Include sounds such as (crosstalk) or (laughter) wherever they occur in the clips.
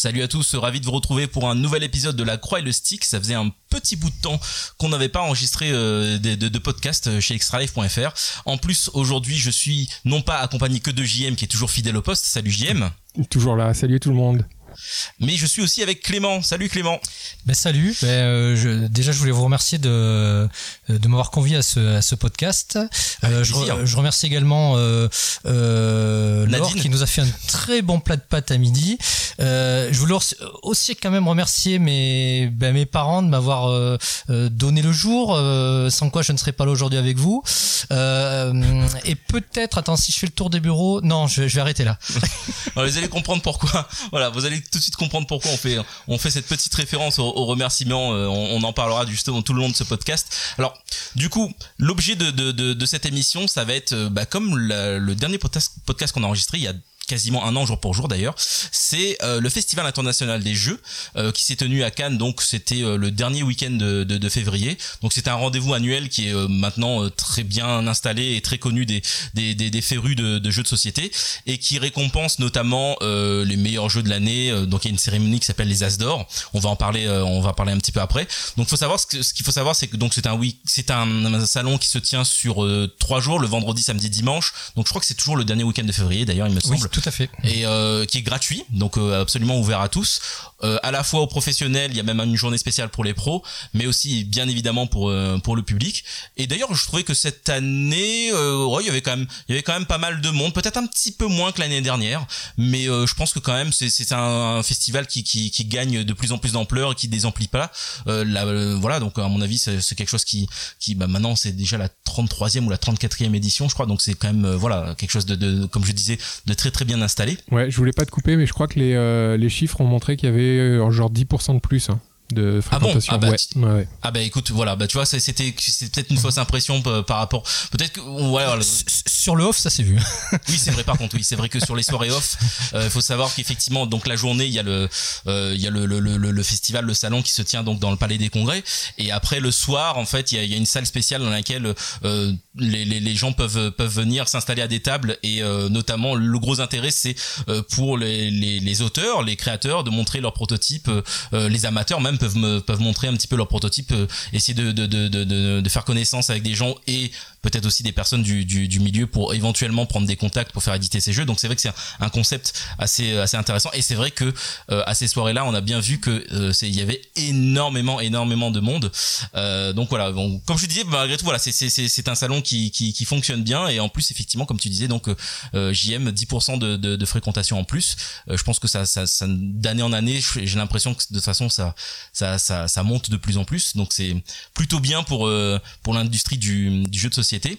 Salut à tous, ravi de vous retrouver pour un nouvel épisode de La Croix et le Stick. Ça faisait un petit bout de temps qu'on n'avait pas enregistré euh, de, podcast chez extralife.fr. En plus, aujourd'hui, je suis non pas accompagné que de JM qui est toujours fidèle au poste. Salut JM. Toujours là, salut tout le monde. Mais je suis aussi avec Clément. Salut Clément. Ben salut. Ben, euh, je, déjà, je voulais vous remercier de, de m'avoir convié à ce, à ce podcast. Euh, je, je, remercie également euh, euh, Laure qui nous a fait un très bon plat de pâtes à midi. Euh, je voulais aussi quand même remercier mes, ben, mes parents de m'avoir euh, euh donné le jour, euh, sans quoi je ne serais pas là aujourd'hui avec vous. et peut-être, attends, si je fais le tour des bureaux, non, je, je vais arrêter là. (laughs) Alors, vous allez comprendre pourquoi. Voilà, vous allez tout de suite comprendre pourquoi on fait, on fait cette petite référence au, remerciement. On, on, en parlera justement tout le long de ce podcast. Alors, du coup, l'objet de, de, de, cette émission, ça va être, bah, comme le dernier podcast, podcast qu'on a enregistré il y a quasiment un an jour pour jour d'ailleurs, c'est euh, le Festival international des jeux euh, qui s'est tenu à Cannes, donc c'était euh, le dernier week-end de, de, de, février. Donc c'est un rendez-vous annuel qui est euh, maintenant euh, très bien installé et très connu des, des, des, des férus de, de, jeux de société et qui récompense notamment les meilleurs jeux de l'année. donc il y a une cérémonie qui s'appelle les As d'or. On va en parler, on va en parler un petit peu après. Donc faut savoir ce qu'il ce qu'il faut savoir, c'est que donc c'est un week, c'est un, un, salon qui se tient sur trois jours, le vendredi, samedi, dimanche. Donc je crois que c'est toujours le dernier week-end de février d'ailleurs, il me semble. Oui, tout à fait. Et euh, qui est gratuit, donc euh, absolument ouvert à tous. Euh, à la fois aux professionnels, il y a même une journée spéciale pour les pros, mais aussi bien évidemment pour euh, pour le public. Et d'ailleurs, je trouvais que cette année, euh, ouais, il y avait quand même il y avait quand même pas mal de monde, peut-être un petit peu moins que l'année dernière, mais je pense que quand même c'est c'est un, festival qui, qui qui gagne de plus en plus d'ampleur et qui désemplit pas. Là, voilà, donc à mon avis, c'est quelque chose qui qui bah, maintenant c'est déjà la 33e ou la 34e édition, je crois, donc c'est quand même voilà quelque chose de, de comme je disais de très très bien installé Ouais, je voulais pas te couper, mais je crois que les, euh, les chiffres ont montré qu'il y avait euh, genre 10% de plus. Hein de fréquentation. Ah bon ah bah, ouais. Ouais. ah bah écoute voilà bah tu vois c'était c'est peut-être une fausse impression par rapport peut-être que ouais voilà. sur le off ça s'est vu oui c'est vrai par contre oui c'est vrai que sur les soirées off il euh, faut savoir qu'effectivement donc la journée il y a le euh, il y a le, le, le, le, festival le salon qui se tient donc dans le palais des congrès et après le soir en fait il y a, il y a une salle spéciale dans laquelle euh, les, les, les, gens peuvent peuvent venir s'installer à des tables et euh, notamment le gros intérêt c'est euh, pour les, les, les, auteurs les créateurs de montrer leurs prototypes les amateurs même peuvent me, peuvent montrer un petit peu leur prototype, euh, essayer de, de, de, de, de faire connaissance avec des gens et peut-être aussi des personnes du, du, du, milieu pour éventuellement prendre des contacts pour faire éditer ces jeux. Donc c'est vrai que c'est un, concept assez assez intéressant et c'est vrai que euh, à ces soirées-là, on a bien vu que euh, y avait énormément énormément de monde. Euh, donc voilà, bon, comme je disais, malgré tout, voilà, c'est un salon qui, qui qui fonctionne bien et en plus effectivement, comme tu disais, donc euh, JM 10% de, de, de fréquentation en plus. Euh, je pense que ça ça, ça d'année en année, j'ai l'impression que de toute façon ça ça ça, ça monte de plus en plus. Donc c'est plutôt bien pour euh, pour l'industrie du, du jeu de société société.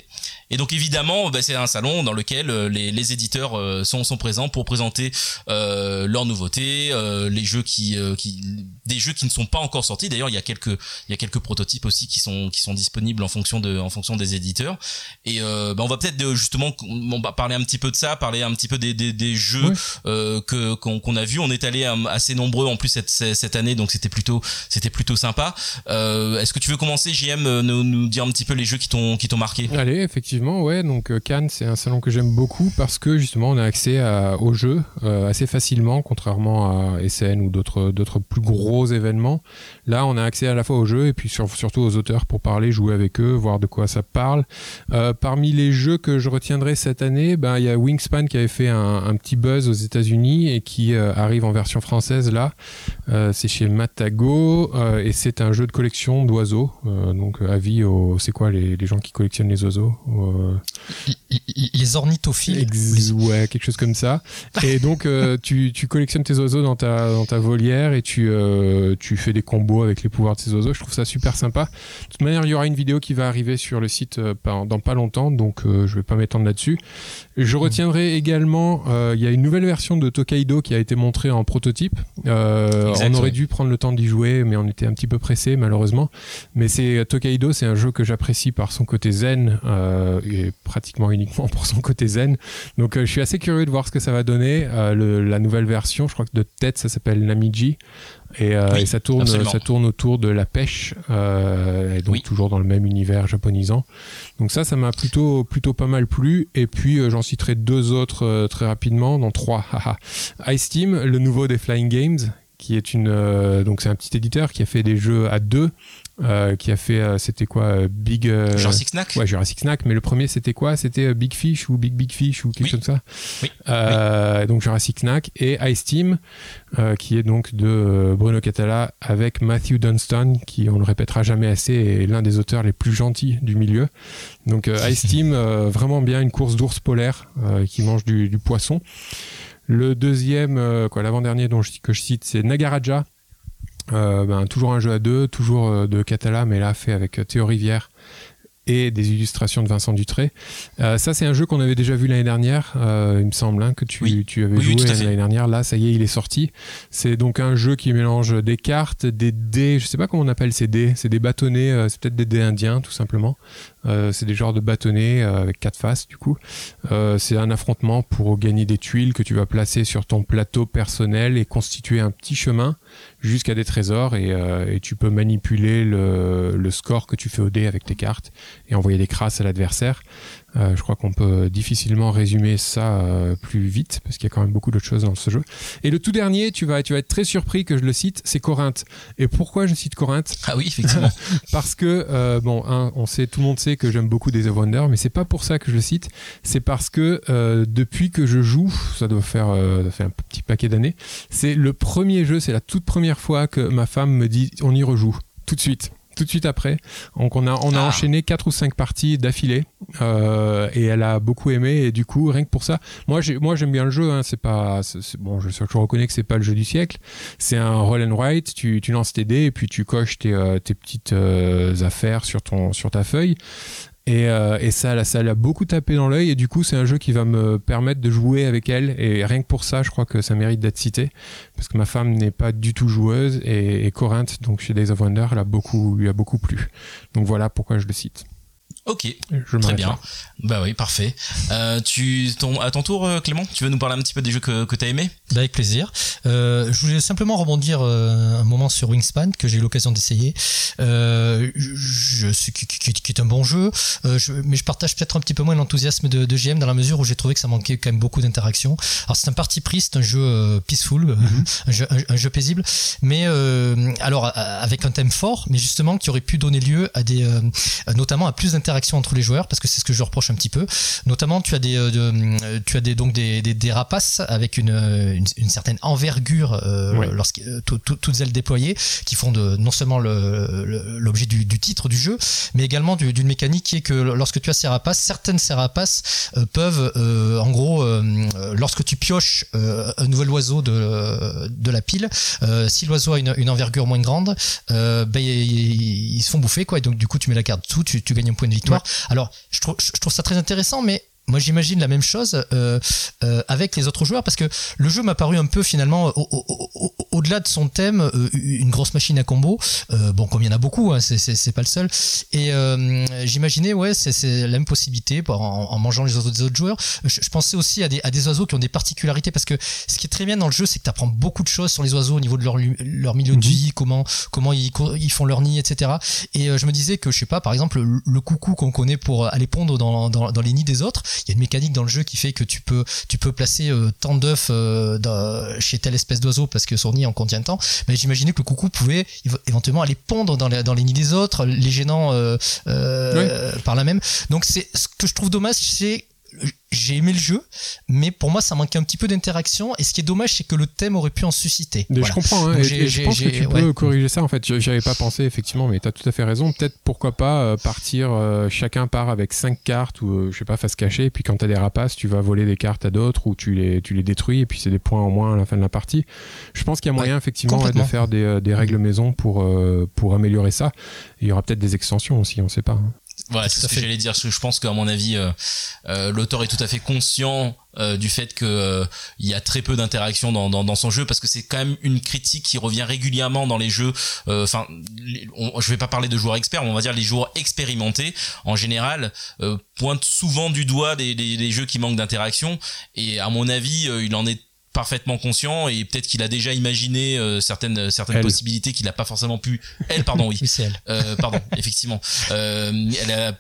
Et donc évidemment, bah, c'est un salon dans lequel euh, les, les éditeurs euh, sont, sont présents pour présenter euh, leurs nouveautés, euh, les jeux qui, qui, des jeux qui ne sont pas encore sortis. D'ailleurs, il y a quelques, il y a quelques prototypes aussi qui sont, qui sont disponibles en fonction de, en fonction des éditeurs. Et bah, on va peut-être justement, on va parler un petit peu de ça, parler un petit peu des, des, des jeux oui. que qu'on a vus. On est allé assez nombreux en plus cette, cette année, donc c'était plutôt, c'était plutôt sympa. Est-ce que tu veux commencer, JM, nous, nous dire un petit peu les jeux qui t'ont, qui t'ont marqué? Allez, effectivement, ouais. Donc euh, Cannes, c'est un salon que j'aime beaucoup parce que justement, on a accès à, aux jeux euh, assez facilement, contrairement à SN ou d'autres plus gros événements. Là, on a accès à la fois aux jeux et puis sur, surtout aux auteurs pour parler, jouer avec eux, voir de quoi ça parle. Euh, parmi les jeux que je retiendrai cette année, ben il y a Wingspan qui avait fait un, petit buzz aux États-Unis et qui arrive en version française là. C'est chez Matago et c'est un jeu de collection d'oiseaux. donc avis aux, c'est quoi les gens qui collectionnent les oiseaux euh... Les ornithophiles. Ex ouais, quelque chose comme ça. Et donc, euh, tu, tu, collectionnes tes oiseaux dans ta, dans ta volière et tu, euh, tu fais des combos avec les pouvoirs de ces oiseaux. Je trouve ça super sympa. De toute manière, il y aura une vidéo qui va arriver sur le site dans pas longtemps, donc je vais pas m'étendre là-dessus. Je mm. retiendrai également, il y a une nouvelle version de Tokaido qui a été montrée en prototype. on aurait dû prendre le temps d'y jouer, mais on était un petit peu pressé malheureusement. Mais c'est Tokaido, c'est un jeu que j'apprécie par son côté zen euh, et pratiquement uniquement pour son côté zen. Donc euh, je suis assez curieux de voir ce que ça va donner. Euh, le, la nouvelle version, je crois que de tête ça s'appelle Namiji. Et, et ça tourne, ça tourne autour de la pêche, et donc toujours dans le même univers japonisant. Donc ça, ça m'a plutôt, plutôt pas mal plu. Et puis j'en citerai deux autres très rapidement, dans trois. (laughs) Ice Team, le nouveau des Flying Games, qui est une donc c'est un petit éditeur qui a fait des jeux à deux euh, qui a fait, euh, c'était quoi, euh, Big. Jurassic Snack Ouais, Jurassic Snack, mais le premier c'était quoi? C'était Big Fish ou Big Big Fish ou quelque chose comme ça? Oui. Donc Jurassic Snack et Ice Team, qui est donc de Bruno Catala avec Matthew Dunstan, qui on le répétera jamais assez, est l'un des auteurs les plus gentils du milieu. Donc Ice (laughs) Team, vraiment bien, une course d'ours polaire qui mange du, du, poisson. Le deuxième, quoi, l'avant-dernier dont je, que je cite, c'est Nagaraja euh, ben, toujours un jeu à deux, toujours euh, de Catala, mais là fait avec euh, Théo Rivière et des illustrations de Vincent Dutré. ça, c'est un jeu qu'on avait déjà vu l'année dernière, il me semble, hein, que tu, tu avais joué l'année dernière. Là, ça y est, il est sorti. C'est donc un jeu qui mélange des cartes, des dés, je sais pas comment on appelle ces dés, c'est des bâtonnets, c'est peut-être des dés indiens, tout simplement. Euh, c'est des genres de bâtonnets euh, avec quatre faces du coup. Euh, c'est un affrontement pour gagner des tuiles que tu vas placer sur ton plateau personnel et constituer un petit chemin jusqu'à des trésors et, tu peux manipuler le, le, score que tu fais au dé avec tes cartes et envoyer des crasses à l'adversaire. Euh, je crois qu'on peut difficilement résumer ça euh, plus vite parce qu'il y a quand même beaucoup d'autres choses dans ce jeu. Et le tout dernier, tu vas, tu vas être très surpris que je le cite, c'est Corinthe. Et pourquoi je cite Corinthe? Ah oui, effectivement. (laughs) parce que euh, bon, on sait, tout le monde sait que j'aime beaucoup Days of Wonder, mais c'est pas pour ça que je le cite. C'est parce que depuis que je joue, ça doit faire, ça fait un petit paquet d'années. C'est le premier jeu, c'est la toute première fois que ma femme me dit on y rejoue tout de suite tout de suite après. Donc on a, on a ah. enchaîné quatre ou cinq parties d'affilée euh, et elle a beaucoup aimé et du coup rien que pour ça, moi moi j'aime bien le jeu. Hein, c'est pas bon, je, je, reconnais que c'est pas le jeu du siècle. C'est un roll and write. Tu, tu lances tes dés et puis tu coches tes, euh, tes petites euh, affaires sur ton sur ta feuille. Et, euh, et, ça, ça l'a beaucoup tapé dans l'œil. Et du coup, c'est un jeu qui va me permettre de jouer avec elle. Et rien que pour ça, je crois que ça mérite d'être cité. Parce que ma femme n'est pas du tout joueuse. Et, et Corinth, donc chez Days of Wonder, a beaucoup, lui a beaucoup plu. Donc voilà pourquoi je le cite. Ok, très bien. Bah oui, parfait. Euh, tu, ton, à ton tour, euh, Clément, tu veux nous parler un petit peu des jeux que, que tu as aimés? Bah Avec plaisir. Euh, je voulais simplement rebondir euh, un moment sur Wingspan que j'ai eu l'occasion d'essayer. Euh, je, qui, qui, qui, est un bon jeu, je, mais je partage peut-être un petit peu moins l'enthousiasme de, de, GM dans la mesure où j'ai trouvé que ça manquait quand même beaucoup d'interaction. Alors c'est un parti pris, c'est un jeu peaceful, mhm. un, jeu, un, jeu paisible, mais alors avec un thème fort, mais justement qui aurait pu donner lieu à des, notamment à plus d'interaction entre les joueurs parce que c'est ce que je reproche un petit peu. Notamment, tu as des, euh, euh, tu as des donc des, des, rapaces avec une, une, certaine envergure euh, lorsque toutes elles déployées, qui font de non seulement l'objet du, du, titre du jeu, mais également d'une mécanique qui est que lorsque tu as ces rapaces, certaines ces rapaces peuvent, en gros, lorsque tu pioches un nouvel oiseau de, de la pile, si l'oiseau a une, une, envergure moins grande, ben, ils, se font bouffer quoi. Et donc du coup, tu mets la carte dessous, tu, tu gagnes un point de victoire. Alors, je trouve, je trouve ça très intéressant, mais moi j'imagine la même chose euh, euh, avec les autres joueurs parce que le jeu m'a paru un peu finalement au-delà de son thème euh, une grosse machine à combo. Euh, bon comme il y en a beaucoup hein, c'est pas le seul. Et euh, j'imaginais ouais c'est la même possibilité en, en, mangeant les oiseaux des autres joueurs. Je, je, pensais aussi à des, à des oiseaux qui ont des particularités parce que ce qui est très bien dans le jeu c'est que tu apprends beaucoup de choses sur les oiseaux au niveau de leur, leur milieu de mhm. vie comment comment ils, ils font leur nid etc et je me disais que je sais pas par exemple le, coucou qu'on connaît pour aller pondre dans, dans, dans les nids des autres il y a une mécanique dans le jeu qui fait que tu peux tu peux placer euh, tant d'œufs euh, chez telle espèce d'oiseau parce que son nid en contient tant. Mais j'imaginais que le coucou pouvait éventuellement aller pondre dans les, dans les nids des autres les gênant euh, par la même. Donc c'est ce que je trouve dommage c'est j'ai aimé le jeu, mais pour moi ça manquait un petit peu d'interaction. Et ce qui est dommage, c'est que le thème aurait pu en susciter. Je comprends. Hein, je pense que tu peux corriger ça. En fait, j'avais pas pensé effectivement, mais tu as tout à fait raison. Peut-être pourquoi pas euh, partir. Euh, chacun part avec cinq cartes ou euh, je sais pas face cachée. Et puis quand tu as des rapaces, tu vas voler des cartes à d'autres ou tu les tu les détruis. Et puis c'est des points en moins à la fin de la partie. Je pense qu'il y a moyen effectivement de faire des, des, règles maison pour pour améliorer ça. il y aura peut-être des extensions aussi, on sait pas. Hein. Voilà, c'est ce que j'allais dire. Je pense qu'à mon avis, euh, euh, l'auteur est tout à fait conscient euh, du fait que il y a très peu d'interaction dans, dans, dans, son jeu, parce que c'est quand même une critique qui revient régulièrement dans les jeux. Enfin, je vais pas parler de joueurs experts, mais on va dire les joueurs expérimentés en général pointent souvent du doigt des, des, des jeux qui manquent d'interaction. Et à mon avis, il en est parfaitement conscient et peut-être qu'il a déjà imaginé euh, certaines certaines possibilités qu'il n'a pas forcément pu elle pardon (laughs) oui, c'est elle. Euh, pardon effectivement. Euh, elle a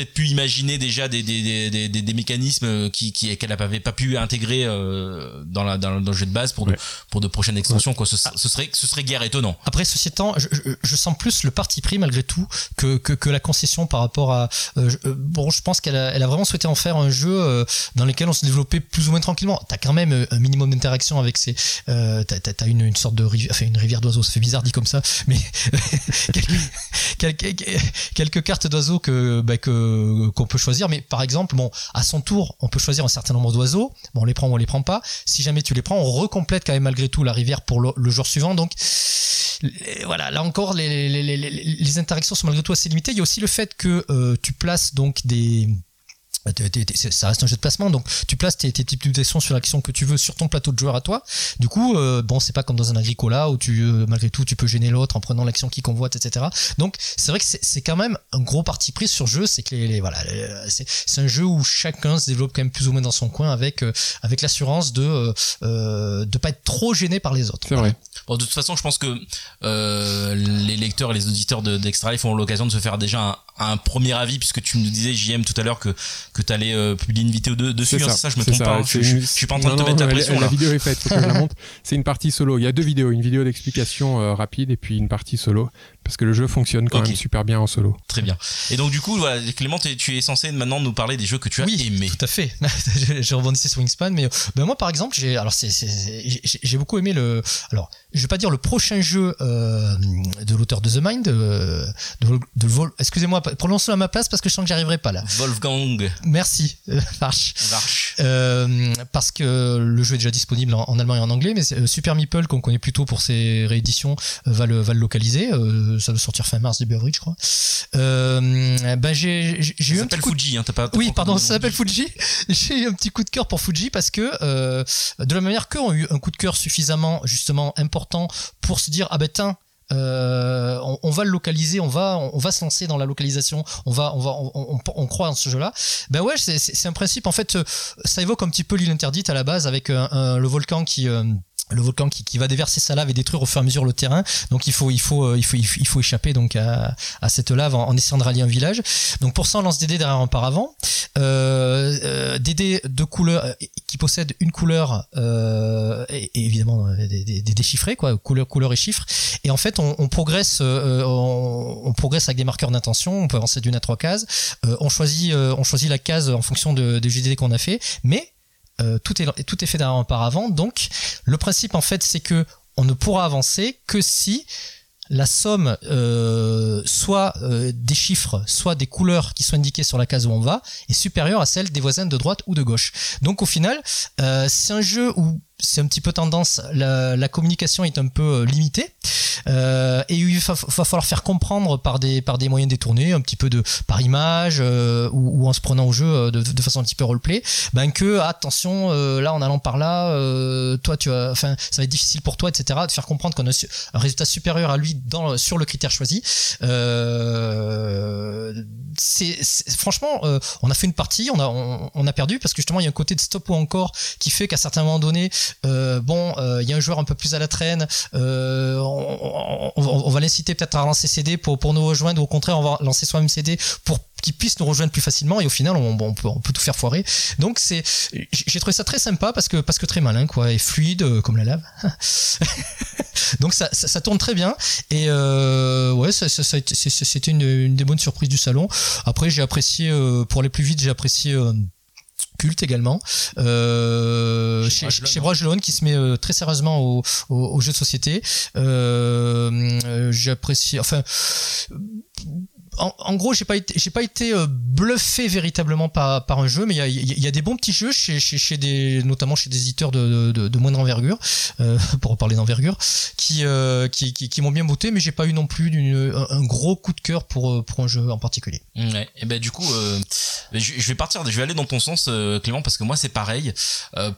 peut-être pu imaginer déjà des, des, des, des, des mécanismes qui, qui qu'elle n'avait pas pu intégrer euh, dans, la, dans, le jeu de base pour de, pour de prochaines extensions quoi. Ce, ce, serait ce serait guère étonnant. Après ceci étant je, je, sens plus le parti pris malgré tout que, que, que la concession par rapport à euh, euh, bon je pense qu'elle a, elle a vraiment souhaité en faire un jeu dans lequel on se développait plus ou moins tranquillement. T'as quand même un minimum d'interaction avec ces euh, t'as, t'as une, une sorte de rivière enfin une rivière d'oiseaux. Ça fait bizarre dit comme ça mais (laughs) quelques, quelques, quelques cartes d'oiseaux que bah, que qu'on peut choisir. Mais par exemple, bon, à son tour, on peut choisir un certain nombre d'oiseaux. Bon, on les prend ou on les prend pas. Si jamais tu les prends, on recomplète quand même malgré tout la rivière pour le, jour suivant. Donc voilà, là encore, les, les, interactions sont malgré tout assez limitées. Il y a aussi le fait que euh, tu places donc des ça reste un jeu de placement donc tu places tes, tes types d'actions sur l'action que tu veux sur ton plateau de joueur à toi. Du coup euh, bon c'est pas comme dans un agricola où tu euh, malgré tout tu peux gêner l'autre en prenant l'action qui convoite etc donc c'est vrai que c'est quand même un gros parti pris sur jeu c'est que les, voilà c'est un jeu où chacun se développe quand même plus ou moins dans son coin avec euh, avec l'assurance de euh, de pas être trop gêné par les autres. C'est vrai. Bon, de toute façon je pense que les lecteurs et les auditeurs d'Extra Life ont l'occasion de se faire déjà un, un premier avis puisque tu nous disais JM tout à l'heure que que tu allais euh, publier une vidéo de, dessus. C'est hein, ça, je me trompe pas. Hein. Je, je, suis pas en train de te mettre la pression. La, vidéo est faite, faut que je la montre. (laughs) C'est une partie solo. Il y a deux vidéos, une vidéo d'explication euh, rapide et puis une partie solo parce que le jeu fonctionne quand même super bien en solo. Très bien. Et donc du coup, voilà, Clément, tu es censé maintenant nous parler des jeux que tu as oui, aimés. Tout à fait. (laughs) je rebondissais sur Wingspan, mais ben moi par exemple, j'ai alors c'est j'ai beaucoup aimé le alors je vais pas dire le prochain jeu euh, de l'auteur de The Mind, de, de, de Vol... excusez-moi, prononce-le à ma place parce que je sens que j'arriverai pas là. Wolfgang. Merci, (laughs) euh, Varch. Euh, parce que le jeu est déjà disponible en, allemand et en anglais, mais euh, Super Meeple, qu'on connaît plutôt pour ses rééditions, euh, va, le, va le localiser. ça doit sortir fin mars, début avril, je crois. ben j'ai eu un petit coup Fuji, hein, pas. oui, pardon, ça s'appelle Fuji. (laughs) j'ai eu un petit coup de cœur pour Fuji parce que de la manière qu'eux ont eu un coup de cœur suffisamment justement important pour se dire ah ben tiens euh, on, va le localiser, on va, on, va se lancer dans la localisation, on va, on va, on, croit dans ce jeu-là. Ben ouais, c'est un principe. En fait, ça évoque un petit peu l'île interdite à la base avec le volcan qui euh, le volcan qui, va déverser sa lave et détruire au fur et à mesure le terrain. Donc il faut il faut euh, il faut il faut, échapper donc à, cette lave en, essayant de rallier un village. Donc pour ça on lance des dés derrière un paravent. Euh, euh, des dés de couleur euh, qui possèdent une couleur euh, et, évidemment des, des, quoi, couleur couleur et chiffres. Et en fait on, progresse on, on, progresse avec des marqueurs d'intention. On peut avancer d'une à trois cases. on choisit on choisit la case en fonction de, des GD qu'on a fait, mais euh, tout, est, fait auparavant. Donc, le principe, en fait, c'est que on ne pourra avancer que si la somme euh, soit euh, des chiffres, soit des couleurs qui sont indiquées sur la case où on va, est supérieure à celle des voisins de droite ou de gauche. Donc au final, c'est un jeu où c'est un petit peu tendance, la, la, communication est un peu euh, limitée euh, et il va, falloir faire comprendre par des par des moyens détournés, un petit peu de par image euh, ou, ou, en se prenant au jeu euh, de, de, façon un petit peu roleplay, ben que attention là en allant par là, toi tu as, enfin ça va être difficile pour toi etc. de faire comprendre qu'on a un résultat supérieur à lui dans sur le critère choisi. c'est franchement on a fait une partie, on a on, on, a perdu parce que justement il y a un côté de stop ou encore qui fait qu'à certains moments donnés euh, bon, il euh, y a un joueur un peu plus à la traîne, euh, on, va l'inciter peut-être à lancer CD pour, pour nous rejoindre, ou au contraire, on va lancer soi-même CD pour qu'il puisse nous rejoindre plus facilement. Et au final on, on, peut, on peut, tout faire foirer. Donc c'est j'ai trouvé ça très sympa parce que parce que très malin quoi et fluide comme la lave. (laughs) Donc ça, ça, tourne très bien. Et euh, ouais ça, ça, c'était une, une, des bonnes surprises du salon. Après j'ai apprécié pour aller plus vite j'ai apprécié culte également. Euh, chez, chez qui se met euh, très sérieusement au, au, jeu de société. Euh, euh, j'apprécie enfin en, gros, j'ai pas été, j'ai pas été euh, bluffé véritablement par, par un jeu, mais il y a, y a, des bons petits jeux chez, chez, chez, des, notamment chez des éditeurs de, de, de moindre envergure, euh, (laughs) pour parler d'envergure, qui, euh, qui, qui, m'ont bien botté, mais j'ai pas eu non plus un, un, gros coup de cœur pour, euh, pour un jeu en particulier. Ouais. Et ben du coup, je, vais partir, je vais aller dans ton sens, Clément, parce que moi c'est pareil.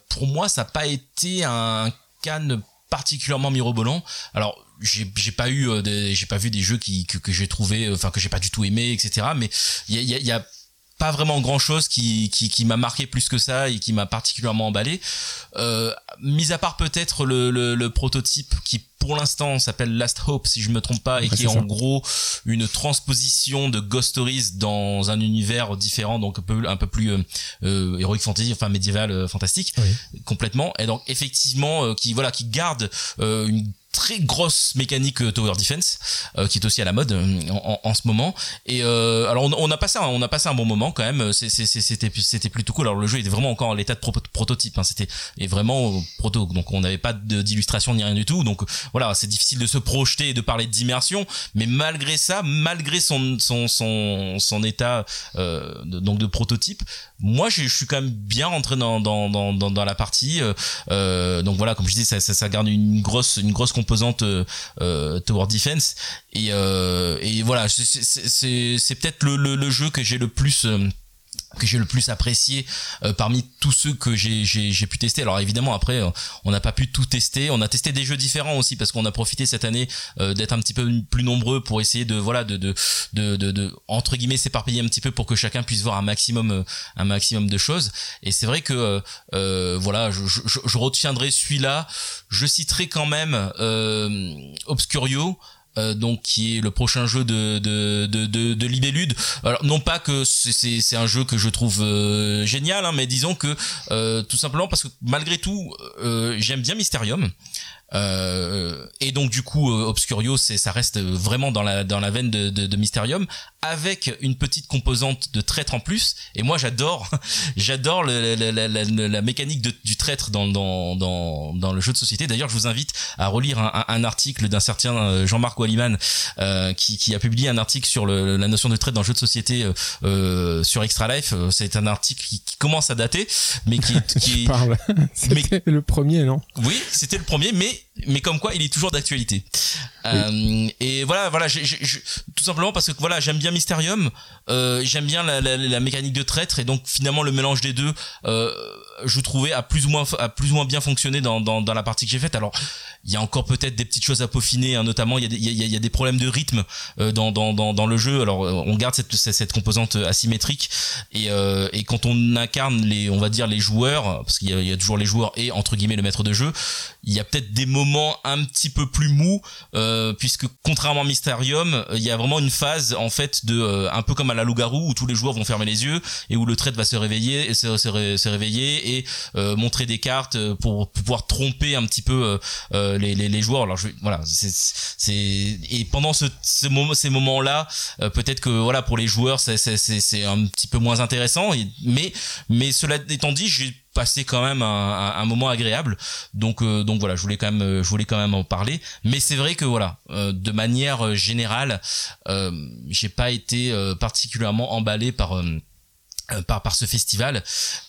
pour moi, ça n'a pas été un can particulièrement mirobolant. Alors j'ai pas eu euh, j'ai pas vu des jeux qui que, que j'ai trouvé enfin que j'ai pas du tout aimé etc mais il y a, y a pas vraiment grand chose qui, qui, qui m'a marqué plus que ça et qui m'a particulièrement emballé. Euh, mis à part peut-être le, le, le, prototype qui pour l'instant s'appelle Last Hope si je me trompe pas et qui est, en gros une transposition de Ghost Stories dans un univers différent donc un peu un peu plus euh, euh heroic fantasy enfin médiéval euh, fantastique complètement. Et donc effectivement euh, qui voilà qui garde une très grosse mécanique euh, tower defense euh, qui est aussi à la mode euh, en, en, ce moment. Et euh, alors on, on, a passé un, on a passé un bon moment quand même. C'était c'était plutôt cool. Alors le jeu était vraiment encore en l'état de prototype hein. c'était et vraiment proto. Donc on n'avait pas d'illustration ni rien du tout. Donc voilà c'est difficile de se projeter et de parler d'immersion. Mais malgré ça malgré son son son, état donc de prototype moi je, suis quand même bien rentré dans dans dans dans, la partie donc voilà comme je dis ça, ça, ça garde une grosse une grosse composante euh, euh, Defense. Et, euh, et voilà c'est peut-être le, le, le, jeu que j'ai le plus que j'ai le plus apprécié euh, parmi tous ceux que j'ai pu tester. Alors évidemment après euh, on n'a pas pu tout tester, on a testé des jeux différents aussi parce qu'on a profité cette année euh, d'être un petit peu plus nombreux pour essayer de voilà de de de, de, entre guillemets s'éparpiller un petit peu pour que chacun puisse voir un maximum un maximum de choses. Et c'est vrai que voilà je, je, je retiendrai celui-là. Je citerai quand même Obscurio. Euh, donc qui est le prochain jeu de de de de, de Libellude. Alors non pas que c'est un jeu que je trouve euh, génial, hein, mais disons que euh, tout simplement parce que malgré tout j'aime bien Mysterium. Euh, et donc du coup, euh, Obscurio, c'est ça reste vraiment dans la dans la veine de, de, de, Mysterium, avec une petite composante de traître en plus. Et moi, j'adore, (laughs) j'adore la, la, la, la, mécanique de, du traître dans, dans dans dans le jeu de société. D'ailleurs, je vous invite à relire un, un, article d'un certain euh, Jean-Marc Walliman euh, qui, qui a publié un article sur le, la notion de traître dans le jeu de société euh, sur Extra Life. C'est un article qui, qui, commence à dater, mais qui, qui (laughs) c'était le premier, non? Oui, c'était le premier, mais mais comme quoi il est toujours d'actualité. Euh, et voilà, voilà, tout simplement parce que voilà, j'aime bien Mysterium, euh, j'aime bien la, la, la, mécanique de traître et donc finalement le mélange des deux, euh, je trouvais a plus ou moins a plus ou moins bien fonctionné dans, dans, dans la partie que j'ai faite. Alors il y a encore peut-être des petites choses à peaufiner, hein, notamment il y, a des, il, y a, y a des problèmes de rythme euh, dans, dans, dans, dans le jeu. Alors euh, on garde cette, cette composante asymétrique et, euh, et quand on incarne les, on va dire les joueurs, parce qu'il y, y, a toujours les joueurs et entre guillemets le maître de jeu, il y a peut-être des moments un petit peu plus mous, euh, puisque contrairement à Mysterium, il y a vraiment une phase en fait de euh, un peu comme à la loup-garou où tous les joueurs vont fermer les yeux et où le trait va se réveiller et se, réveiller euh, montrer des cartes pour, pour, pouvoir tromper un petit peu euh, les, les, les, joueurs. Alors je, voilà, c'est et pendant ce, ce moment, ces moments-là, euh, peut-être que voilà pour les joueurs c'est un petit peu moins intéressant. Et, mais mais cela étant dit, j'ai passé quand même un, un, moment agréable donc euh, donc voilà je voulais quand même je voulais quand même en parler mais c'est vrai que voilà euh, de manière générale euh, j'ai pas été particulièrement emballé par euh, par, par ce festival.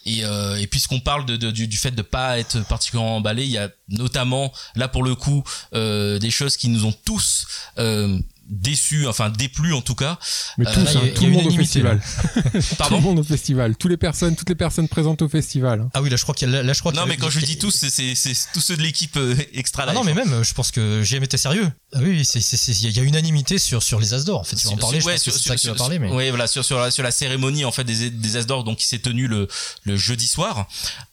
Et, euh, et puisqu'on parle de, de, du, du, fait de pas être particulièrement emballé il y a notamment là pour le coup euh, des choses qui nous ont tous euh, déçu, enfin déplu en tout cas. Mais tous, euh, hein, tout le monde au festival. (laughs) Pardon tout le monde au festival. Toutes les personnes, toutes les personnes présentes au festival. Hein. Ah oui, là je crois qu'il y a, là je crois. Non, mais quand je dis tous, c'est c'est tous ceux de l'équipe euh, extra. Ah non, mais même, je pense que JM était sérieux. Ah oui, il y a unanimité sur sur les As d'or. En fait, tu vas en parler. je pense c'est ça que tu vas parler, mais. Oui, voilà, sur sur la sur la cérémonie en fait des des As d'or, donc qui s'est tenue le le jeudi soir.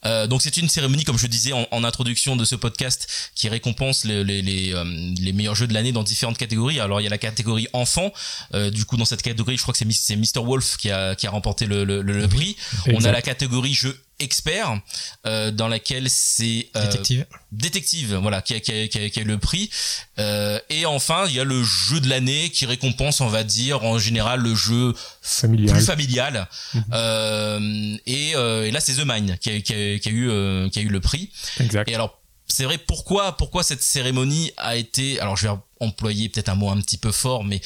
Euh, donc c'est une cérémonie, comme je disais en, en, introduction de ce podcast, qui récompense les les les, euh, les meilleurs jeux de l'année dans différentes catégories. Alors il y a la catégorie enfant. Euh, du coup, dans cette catégorie, je crois que c'est Mr. Wolf qui a, qui a remporté le, le, le prix. On a la catégorie jeu expert euh, dans laquelle c'est euh, détective détective voilà qui a, qui a, qui a, qui a le prix euh, et enfin il y a le jeu de l'année qui récompense on va dire en général le jeu familial. plus familial mhm. euh, et, euh, et, là c'est The Mine qui a, qui a, qui a eu euh, qui a eu le prix exact. et alors c'est vrai pourquoi pourquoi cette cérémonie a été alors je vais employer peut-être un mot un petit peu fort mais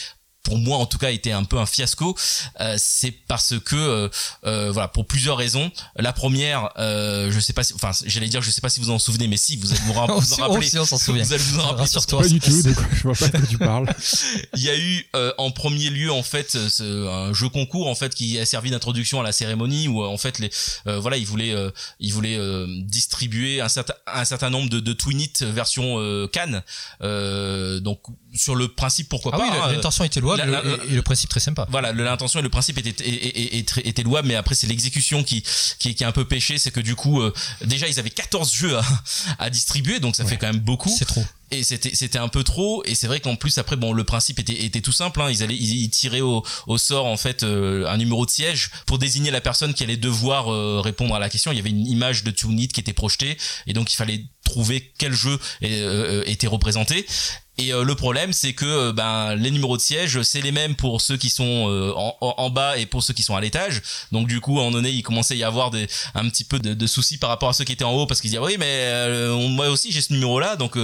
pour moi en tout cas été un peu un fiasco. Euh, c'est parce que euh, euh, voilà pour plusieurs raisons. La première euh, je sais pas si enfin j'allais dire je sais pas si vous en souvenez mais si vous allez vous, (laughs) vous en rappeler. on s'en souvient. Vous allez vous en rappeler. Sur toi pas du tout je vois pas de quoi tu parles. (laughs) Il y a eu euh, en premier lieu en fait ce, un jeu concours en fait qui a servi d'introduction à la cérémonie où en fait les voilà ils voulaient ils voulaient distribuer un certain un certain nombre de, de Twinit version Cannes. Donc sur le principe pourquoi ah pas oui, hein, l'intention était louable et, le principe très sympa. Voilà, l'intention et le principe étaient, étaient, louables, mais après c'est l'exécution qui, qui, qui est un peu péché, c'est que du coup, déjà ils avaient 14 jeux à, à distribuer, donc ça fait quand même beaucoup. C'est trop et c'était c'était un peu trop et c'est vrai qu'en plus après bon le principe était était tout simple hein. ils allaient ils, tiraient au, au sort en fait un numéro de siège pour désigner la personne qui allait devoir répondre à la question il y avait une image de Tunit qui était projetée et donc il fallait trouver quel jeu était représenté et euh, le problème, c'est que euh, ben les numéros de siège, c'est les mêmes pour ceux qui sont euh, en, bas et pour ceux qui sont à l'étage. Donc du coup, en donné, il commençait à y avoir un petit peu de, de, soucis par rapport à ceux qui étaient en haut parce qu'ils disaient oui, mais moi aussi j'ai ce numéro-là, donc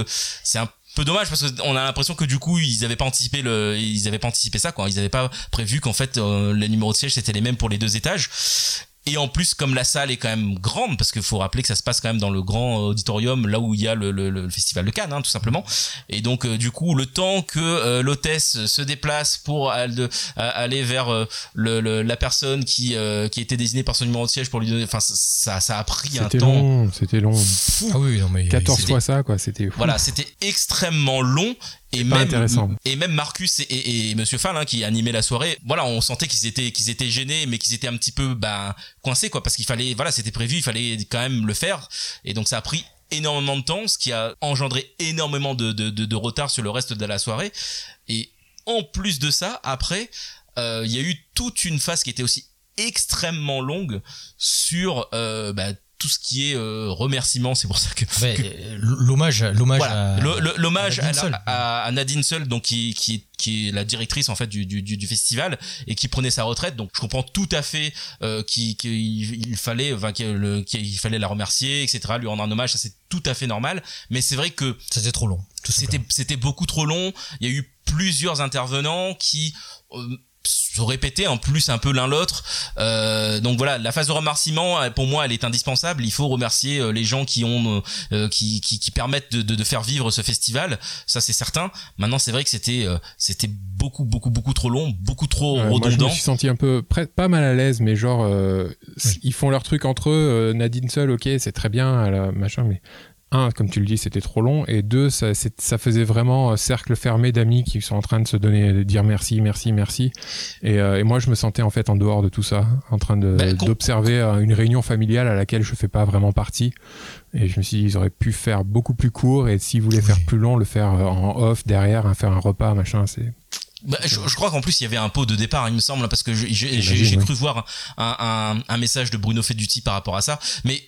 c'est un peu dommage parce qu'on a l'impression que du coup ils avaient pas anticipé ils pas anticipé ça quoi. Ils avaient pas prévu qu'en fait les numéros de siège c'était les mêmes pour les deux étages et en plus, comme la salle est quand même grande, parce qu'il faut rappeler que ça se passe quand même dans le grand auditorium, là où il y a le, le, le festival de Cannes, hein, tout simplement. Et donc, euh, du coup, le temps que euh, l'hôtesse se déplace pour aller vers euh, le, la personne qui qui était désignée par son numéro de siège pour lui donner, enfin, ça, ça a pris un temps. C'était long, c'était long. Ah oui, non, mais 14 fois ça, quoi. C'était. Voilà, c'était extrêmement long et même et même Marcus et, et, Monsieur Fall hein, qui animaient la soirée voilà on sentait qu'ils étaient qu'ils étaient gênés mais qu'ils étaient un petit peu bah coincés quoi parce qu'il fallait voilà c'était prévu il fallait quand même le faire. Et donc ça a pris énormément de temps ce qui a engendré énormément de, de, de, retard sur le reste de la soirée. Et en plus de ça après euh, il y a eu toute une phase qui était aussi extrêmement longue sur euh, bah, tout ce qui est euh, remerciement c'est pour ça que, l'hommage l'hommage à, l'hommage à, Nadine Seul donc qui, qui qui est la directrice en fait du, du, du, festival et qui prenait sa retraite. Donc je comprends tout à fait euh, qu'il il fallait enfin, qu'il fallait la remercier etc lui rendre un hommage. Ça c'est tout à fait normal. Mais c'est vrai que c'était trop long c'était c'était beaucoup trop long. Il y a eu plusieurs intervenants qui euh, se répéter en plus un peu l'un l'autre. Euh, donc voilà, la phase de remerciement, pour moi, elle est indispensable. Il faut remercier euh, les gens qui ont, euh, qui, qui, qui, permettent de, de, de, faire vivre ce festival. Ça, c'est certain. Maintenant, c'est vrai que c'était, euh, c'était beaucoup, beaucoup, beaucoup trop long, beaucoup trop redondant. Moi, je me suis senti un peu, pas mal à l'aise, mais genre, ils font leur truc entre eux. Nadine seul, ok, c'est très bien, machin, mais un, comme tu le dis, c'était trop long, et deux, ça, ça faisait vraiment cercle fermé d'amis qui sont en train de se donner, de dire merci, merci, merci. Et, euh, et, moi, je me sentais en fait en dehors de tout ça, en train bah, d'observer euh, une réunion familiale à laquelle je fais pas vraiment partie. Et je me suis dit, ils auraient pu faire beaucoup plus court, et s'ils voulaient faire plus long, le faire euh, en off derrière, hein, faire un repas, machin, c'est bah, je, je, crois qu'en plus il y avait un pot de départ, il me semble, parce que j'ai cru voir un, un, un, message de Bruno Feduti par rapport à ça. Mais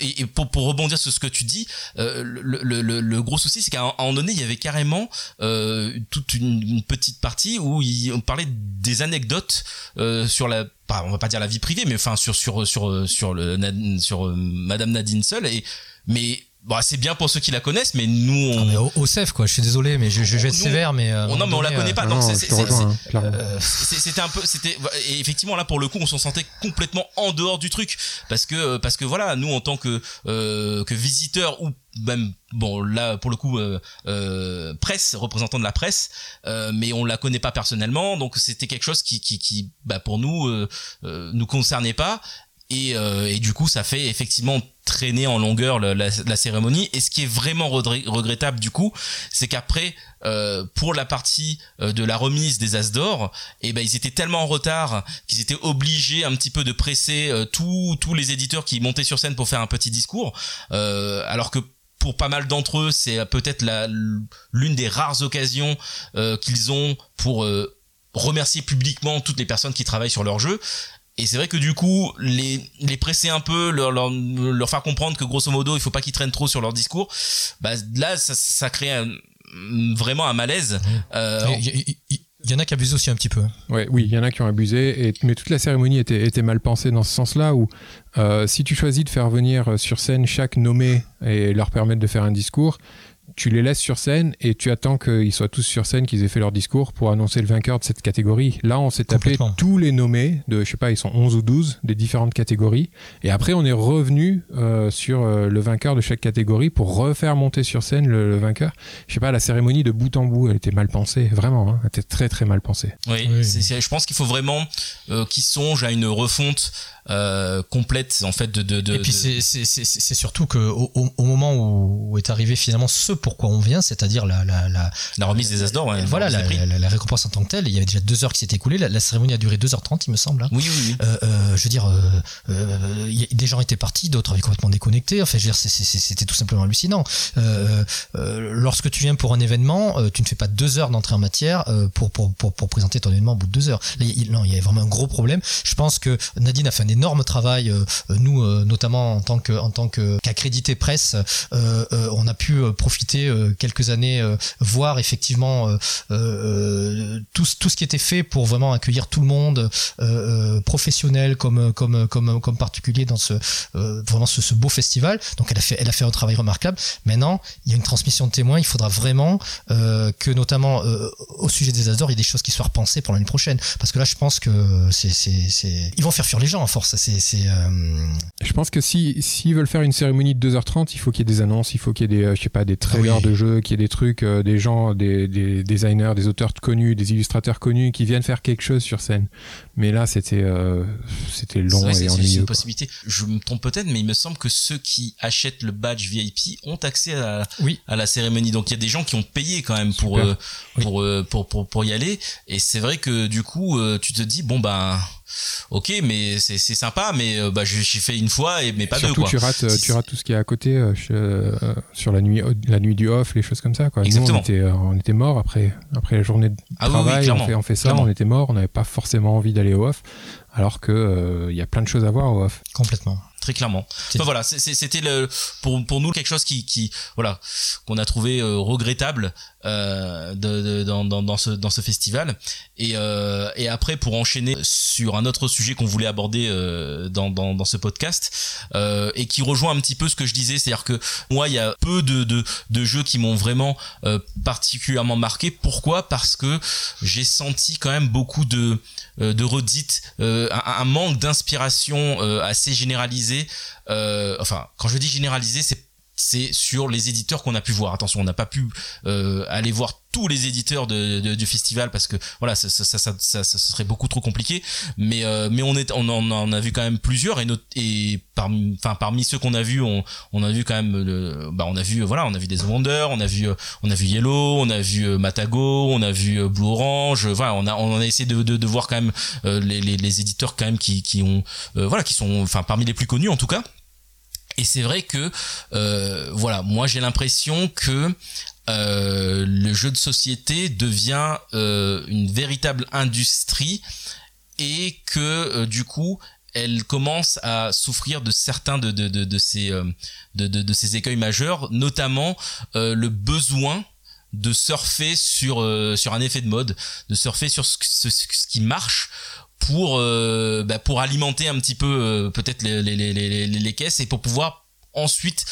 et, pour, pour, rebondir sur ce que tu dis, euh, le, le, le, gros souci, c'est qu'à un moment donné, il y avait carrément euh, toute une, petite partie où il, on parlait des anecdotes euh, sur la, pas, on va pas dire la vie privée, mais enfin sur sur sur sur le sur Madame Nadine seule et mais Bon, c'est bien pour ceux qui la connaissent, mais nous, on... Ah, au, CEF, quoi. Je suis désolé, mais je, je vais être sévère, mais euh, non, mais on la connaît pas. Euh, c'était un peu, c'était et effectivement là pour le coup, on s'en sentait complètement en dehors du truc parce que parce que voilà, nous en tant que euh, que visiteurs ou même bon là pour le coup euh, euh, presse représentant de la presse euh, mais on la connaît pas personnellement donc c'était quelque chose qui qui, qui bah, pour nous euh, nous concernait pas et, euh, et, du coup ça fait effectivement traîner en longueur la, cérémonie. Et ce qui est vraiment regrettable du coup c'est qu'après euh, pour la partie euh, de la remise des As d'or eh ben ils étaient tellement en retard qu'ils étaient obligés un petit peu de presser euh, tous tous les éditeurs qui montaient sur scène pour faire un petit discours. Euh, alors que pour pas mal d'entre eux c'est peut-être l'une des rares occasions qu'ils ont pour remercier publiquement toutes les personnes qui travaillent sur leur jeu et c'est vrai que du coup, les, les presser un peu, leur, leur, leur faire comprendre que grosso modo, il faut pas qu'ils traînent trop sur leur discours, bah, là, ça, ça crée vraiment un malaise. Euh, il y en a qui abusent aussi un petit peu. Ouais, oui, il y en a qui ont abusé, et, mais toute la cérémonie était, était mal pensée dans ce sens-là, où euh, si tu choisis de faire venir sur scène chaque nommé et leur permettre de faire un discours, tu les laisses sur scène et tu attends qu'ils soient tous sur scène, qu'ils aient fait leur discours pour annoncer le vainqueur de cette catégorie. Là, on s'est tapé tous les nommés de, je sais pas, ils sont 11 ou 12 des différentes catégories. Et après, on est revenu euh, sur euh, le vainqueur de chaque catégorie pour refaire monter sur scène le, vainqueur. Je sais pas, la cérémonie de bout en bout, elle était mal pensée, vraiment. Hein, elle était très très mal pensée. Oui, je pense qu'il faut vraiment euh, qu'ils songent à une refonte euh, complète en fait de, de, de et puis c'est surtout que au, au, moment où est arrivé finalement ce pourquoi on vient, c'est-à-dire la, la, la, la remise des As d'or. voilà, la, la, récompense en tant que telle. Il y avait déjà deux heures qui s'étaient écoulées. La, cérémonie a duré 2h30, il me semble. Hein. Oui, oui, oui. Euh, euh, je veux dire, euh, des gens étaient partis, d'autres avaient complètement déconnecté. Enfin, je veux dire, c'était tout simplement hallucinant. lorsque tu viens pour un événement, tu ne fais pas deux heures d'entrée en matière pour, pour, pour, pour, présenter ton événement au bout de deux heures. il, non, il y avait vraiment un gros problème. Je pense que Nadine a fait un énorme travail. nous, notamment en tant que en tant qu'accrédité presse, on a pu profiter quelques années, voir effectivement tout, tout ce qui était fait pour vraiment accueillir tout le monde, professionnel comme comme comme comme particulier dans ce vraiment ce, beau festival. Donc elle a fait elle a fait un travail remarquable. Maintenant, il y a une transmission de témoins. Il faudra vraiment que notamment au sujet des Azores, il y ait des choses qui soient repensées pour l'année prochaine. Parce que là, je pense que c'est c'est ils vont faire fuir les gens en force. C'est c'est. Je pense que si s'ils veulent faire une cérémonie de 2h30, il faut qu'il y ait des annonces, il faut qu'il y ait des je sais pas des de jeux, qu'il y ait des trucs, des gens, des, des designers, des auteurs connus, des illustrateurs connus qui viennent faire quelque chose sur scène. Mais là, c'était euh, c'était long et ennuyeux. C'est une possibilité. Je me trompe peut-être, mais il me semble que ceux qui achètent le badge VIP ont accès à, oui. à la cérémonie. Donc il y a des gens qui ont payé quand même pour euh, pour, euh, pour, pour pour y aller. Et c'est vrai que du coup, tu te dis bon ben ok, mais c'est sympa, mais bah, j'ai fait une fois, et, mais pas Surtout, deux. Quoi. Tu rates, tu rates tout ce qui est à côté euh, sur la nuit, la nuit du off, les choses comme ça. Quoi. Exactement. on était, on était mort après, après la journée de ah travail, on, fait, on fait ça, on était mort, on n'avait pas forcément envie d'aller au off, alors que il y a plein de choses à voir au off. Complètement très clairement. Enfin, voilà, c'était pour pour nous quelque chose qui qui voilà qu'on a trouvé regrettable euh, dans, ce, festival. Et, euh, et après, pour enchaîner sur un autre sujet qu'on voulait aborder euh, dans, ce podcast, et qui rejoint un petit peu ce que je disais, c'est-à-dire que moi, il y a peu de, jeux qui m'ont vraiment particulièrement marqué. Pourquoi? Parce que j'ai senti quand même beaucoup de, de redites, un, un, manque d'inspiration assez généralisé. enfin, quand je dis généralisé, c'est c'est sur les éditeurs qu'on a pu voir. Attention, on n'a pas pu euh, aller voir tous les éditeurs de, du festival parce que voilà, ça, ça, ça, ça, serait beaucoup trop compliqué. Mais euh, mais on est, on en, a vu quand même plusieurs et et parmi, enfin parmi ceux qu'on a vu, on, on a vu quand même, le, bah on a vu voilà, on a vu des Wonder, on a vu on a vu Yellow, on a vu Matago, on a vu Blue Orange. Voilà, on a on a essayé de, de, de voir quand même euh, les, les, les, éditeurs quand même qui qui ont voilà qui sont enfin parmi les plus connus en tout cas. Et c'est vrai que, euh, voilà, moi j'ai l'impression que euh, le jeu de société devient euh, une véritable industrie et que du coup elle commence à souffrir de certains de, de, ces, écueils majeurs, notamment le besoin de surfer sur, un effet de mode, de surfer sur ce qui marche pour euh, bah, pour alimenter un petit peu euh, peut-être les, les, les, les, caisses et pour pouvoir ensuite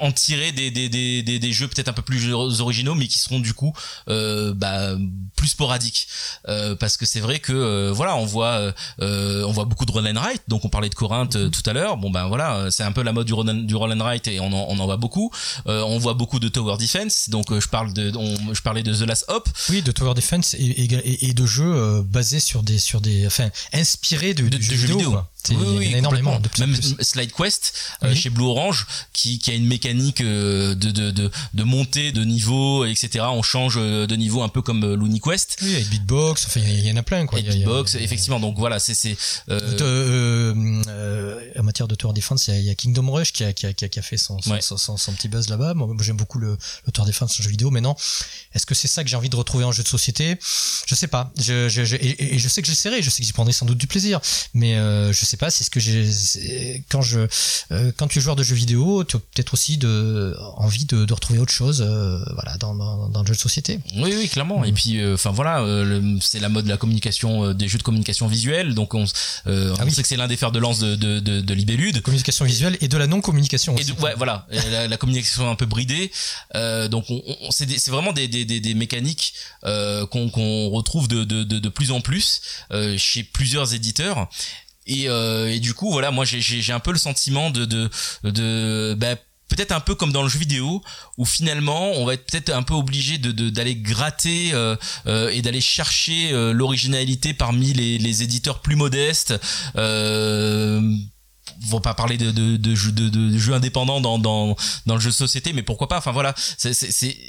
en tirer des, des, des, des, jeux peut-être un peu plus originaux mais qui seront du coup euh, bah, plus sporadiques. Euh, parce que c'est vrai que euh, voilà on voit euh, on voit beaucoup de roll and write. Donc on parlait de Corinthe euh, tout à l'heure. Bon ben voilà c'est un peu la mode du roll and, du roll and write et on en, on en voit beaucoup. On voit beaucoup de tower defense. Donc je parle de je parlais de The Last Hop. Oui de tower defense et, et, et de jeux basés sur des sur des enfin inspirés de, de, jeux vidéo, oui, oui, énormément. De Même Slide Quest euh, chez Blue Orange, qui, qui a une mécanique euh, de, de, de, de montée de niveau, etc. On change euh, de niveau un peu comme Looney Quest. Oui, avec Beatbox, enfin il y, en a plein quoi. Et Beatbox, effectivement. Donc voilà, c'est c'est. En matière de tour defense, il y, a Kingdom Rush qui a qui a, qui a fait son son, son, son, petit buzz là-bas. Moi, j'aime beaucoup le, le tour defense en jeu vidéo, mais non. Est-ce que c'est ça que j'ai envie de retrouver en jeu de société? Je sais pas. Je, je, je et, je sais que j'essaierai. Je sais que j'y prendrai sans doute du plaisir, mais je sais pas, c'est ce que j'ai quand je euh, quand tu es joueur de jeux vidéo, tu as peut-être aussi de envie de, retrouver autre chose, euh, voilà, dans, dans, le jeu de société. Oui, oui, clairement. Et mm. puis, euh, enfin voilà, c'est la mode de la communication, des jeux de communication visuelle. Donc on, ah on sait que c'est l'un des fers de lance de de, de, de Libellude. Communication visuelle et de la non communication. Et ouais, voilà, la, communication un peu bridée. donc on, c'est vraiment des, des, des, mécaniques qu'on retrouve de, de, de, de plus en plus chez plusieurs éditeurs et, euh, du coup, voilà, moi j'ai un peu le sentiment de, de, de bah, peut-être un peu comme dans le jeu vidéo où finalement on va être peut-être un peu obligé de d'aller gratter euh, euh, et d'aller chercher euh, l'originalité parmi les, les éditeurs plus modestes on va pas parler de, de, de, de, de jeux indépendants dans, dans, dans le jeu de société, mais pourquoi pas Enfin voilà, c'est,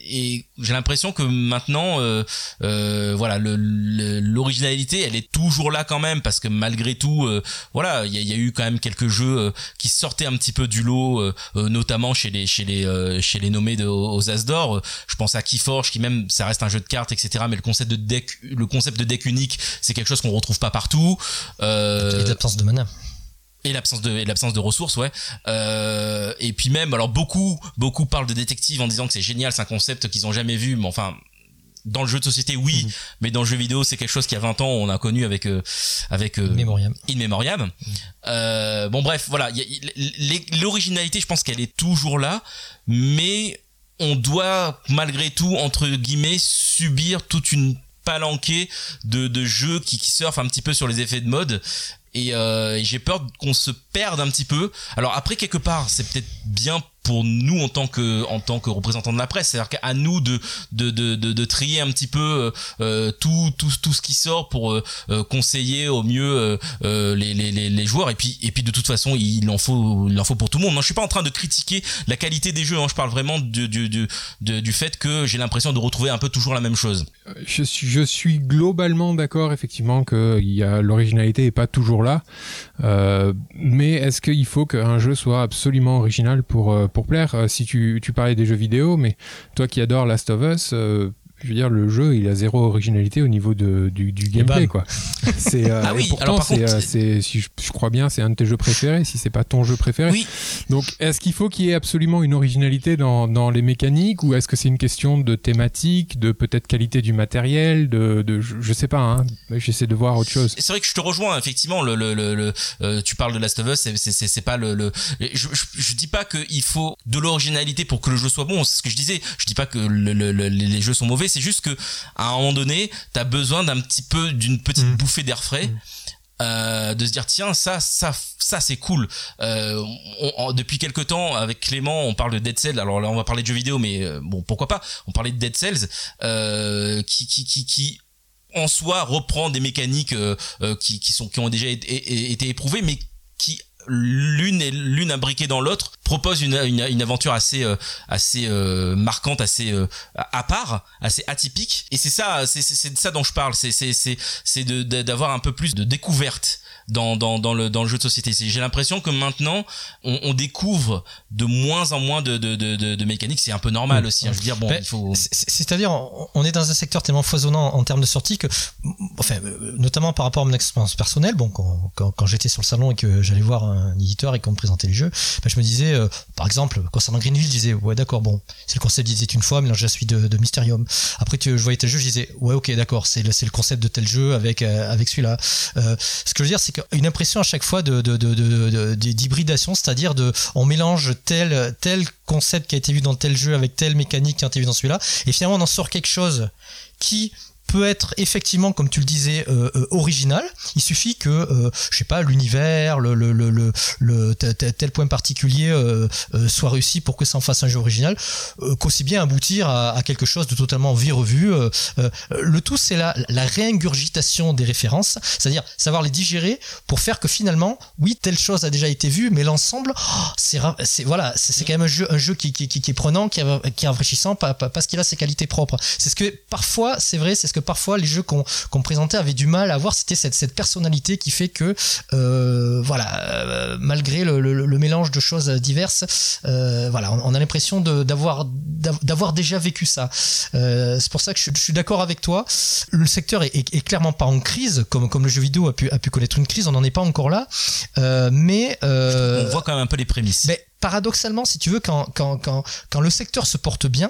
et j'ai l'impression que maintenant, euh, euh, voilà, l'originalité, elle est toujours là quand même, parce que malgré tout, euh, voilà, il y a, y a, eu quand même quelques jeux euh, qui sortaient un petit peu du lot, euh, notamment chez les chez les chez les nommés de, aux As d'or. Je pense à Keyforge, qui même, ça reste un jeu de cartes, etc. Mais le concept de deck, le concept de deck unique, c'est quelque chose qu'on retrouve pas partout. Euh, et l'absence de mana et l'absence de l'absence de ressources ouais. Euh, et puis même alors beaucoup beaucoup parlent de détective en disant que c'est génial c'est un concept qu'ils ont jamais vu mais enfin dans le jeu de société oui. Mhm. mais dans le jeu vidéo c'est quelque chose qui a 20 ans on a connu avec euh, avec euh, In Memoriam. Mhm. euh, bon bref voilà. L'originalité je pense qu'elle est toujours là mais on doit malgré tout entre guillemets subir toute une palanquée de, de jeux qui, qui surfent un petit peu sur les effets de mode euh, et, j'ai peur qu'on se perde un petit peu. Alors après quelque part, c'est peut-être bien pour nous en tant que en tant que représentants de la presse. C'est-à-dire qu'à nous de de, de de, de trier un petit peu euh, tout tout tout ce qui sort pour euh, euh conseiller au mieux euh, les, les, les joueurs. Et puis et puis de toute façon il en faut il en faut pour tout le monde. Non je suis pas en train de critiquer la qualité des jeux hein. je parle vraiment du du du, du fait que j'ai l'impression de retrouver un peu toujours la même chose. Je suis je suis globalement d'accord effectivement que il y a l'originalité est pas toujours là mais est-ce qu'il faut qu'un jeu soit absolument original pour pour plaire? Euh, si tu, tu, parlais des jeux vidéo, mais toi qui adores Last of Us, euh, je veux dire, le jeu, il a zéro originalité au niveau de, du, du gameplay, quoi. (laughs) C'est, euh, ah oui, pourtant, c'est, si je, crois bien, c'est un de tes jeux préférés, si c'est pas ton jeu préféré. Oui. Donc, est-ce qu'il faut qu'il y ait absolument une originalité dans, dans les mécaniques, ou est-ce que c'est une question de thématique, de peut-être qualité du matériel, de, de je, sais pas, hein. J'essaie de voir autre chose. C'est vrai que je te rejoins, effectivement, le, le, le, tu parles de Last of Us, c'est pas le, le je, je, dis pas qu'il faut de l'originalité pour que le jeu soit bon, c'est ce que je disais. Je dis pas que les jeux sont mauvais, c'est juste que à un moment donné, tu as besoin d'un petit peu d'une petite mm. bouffée d'air frais. Mm. Euh, de se dire tiens ça ça ça c'est cool euh, depuis quelque temps avec Clément on parle de Dead Cells alors là on va parler de jeux vidéo mais euh, bon pourquoi pas? On parlait de Dead Cells qui, qui qui qui en soi reprend des mécaniques qui, qui sont qui ont déjà été, été éprouvées mais qui l'une et l'une imbriquée dans l'autre propose une, une, aventure assez euh, assez euh, marquante assez euh, à part assez atypique. Et c'est ça c'est ça dont je parle. C'est c'est c'est d'avoir un peu plus de découverte dans, dans, dans, le, dans le jeu de société. J'ai l'impression que maintenant, on, on, découvre de moins en moins de, de, de, de mécaniques. C'est un peu normal mm. aussi. Hein. Je veux dire, bon, il faut. C'est-à-dire, on est dans un secteur tellement foisonnant en termes de sortie que, enfin, notamment par rapport à mon expérience personnelle, bon, quand, quand, quand j'étais sur le salon et que j'allais voir un éditeur et qu'on me présentait les jeux, ben, je me disais, euh, par exemple, concernant Greenville, je disais, ouais, d'accord, bon, c'est le concept d'idée une fois, mais là, je suis de, de Mysterium. Après, tu, je voyais tel jeu, je disais, ouais, ok, d'accord, c'est le, le concept de tel jeu avec, euh, avec celui-là. Euh, ce que je veux dire, c'est une impression à chaque fois de, d'hybridation, c'est-à-dire de, on mélange tel, tel concept qui a été vu dans tel jeu avec telle mécanique qui a été vu dans celui-là, et finalement on en sort quelque chose qui peut être effectivement, comme tu le disais, euh, euh, original. Il suffit que, euh, je sais pas, l'univers, le, tel point particulier soit réussi pour que ça en fasse un jeu original, qu'aussi bien aboutir à, quelque chose de totalement vu revu. le tout, c'est la, la réingurgitation des références, c'est-à-dire savoir les digérer pour faire que finalement, oui, telle chose a déjà été vue, mais l'ensemble, oh, c'est voilà, c'est quand même un jeu, un jeu qui, qui, est prenant, qui, est enrichissant, parce qu'il a ses qualités propres. C'est ce que parfois, c'est vrai, c'est ce que parfois les jeux qu'on présentait avaient du mal à voir, c'était cette, cette personnalité qui fait que, euh, voilà, euh, malgré le, le, mélange de choses diverses, euh, voilà, on, a l'impression d'avoir d'avoir déjà vécu ça. c'est pour ça que je, suis d'accord avec toi. Le secteur est, est, clairement pas en crise, comme, comme le jeu vidéo a pu, a pu connaître une crise, on n'en est pas encore là, mais... on voit quand même un peu les prémices. Mais paradoxalement, si tu veux, quand, quand, quand, le secteur se porte bien,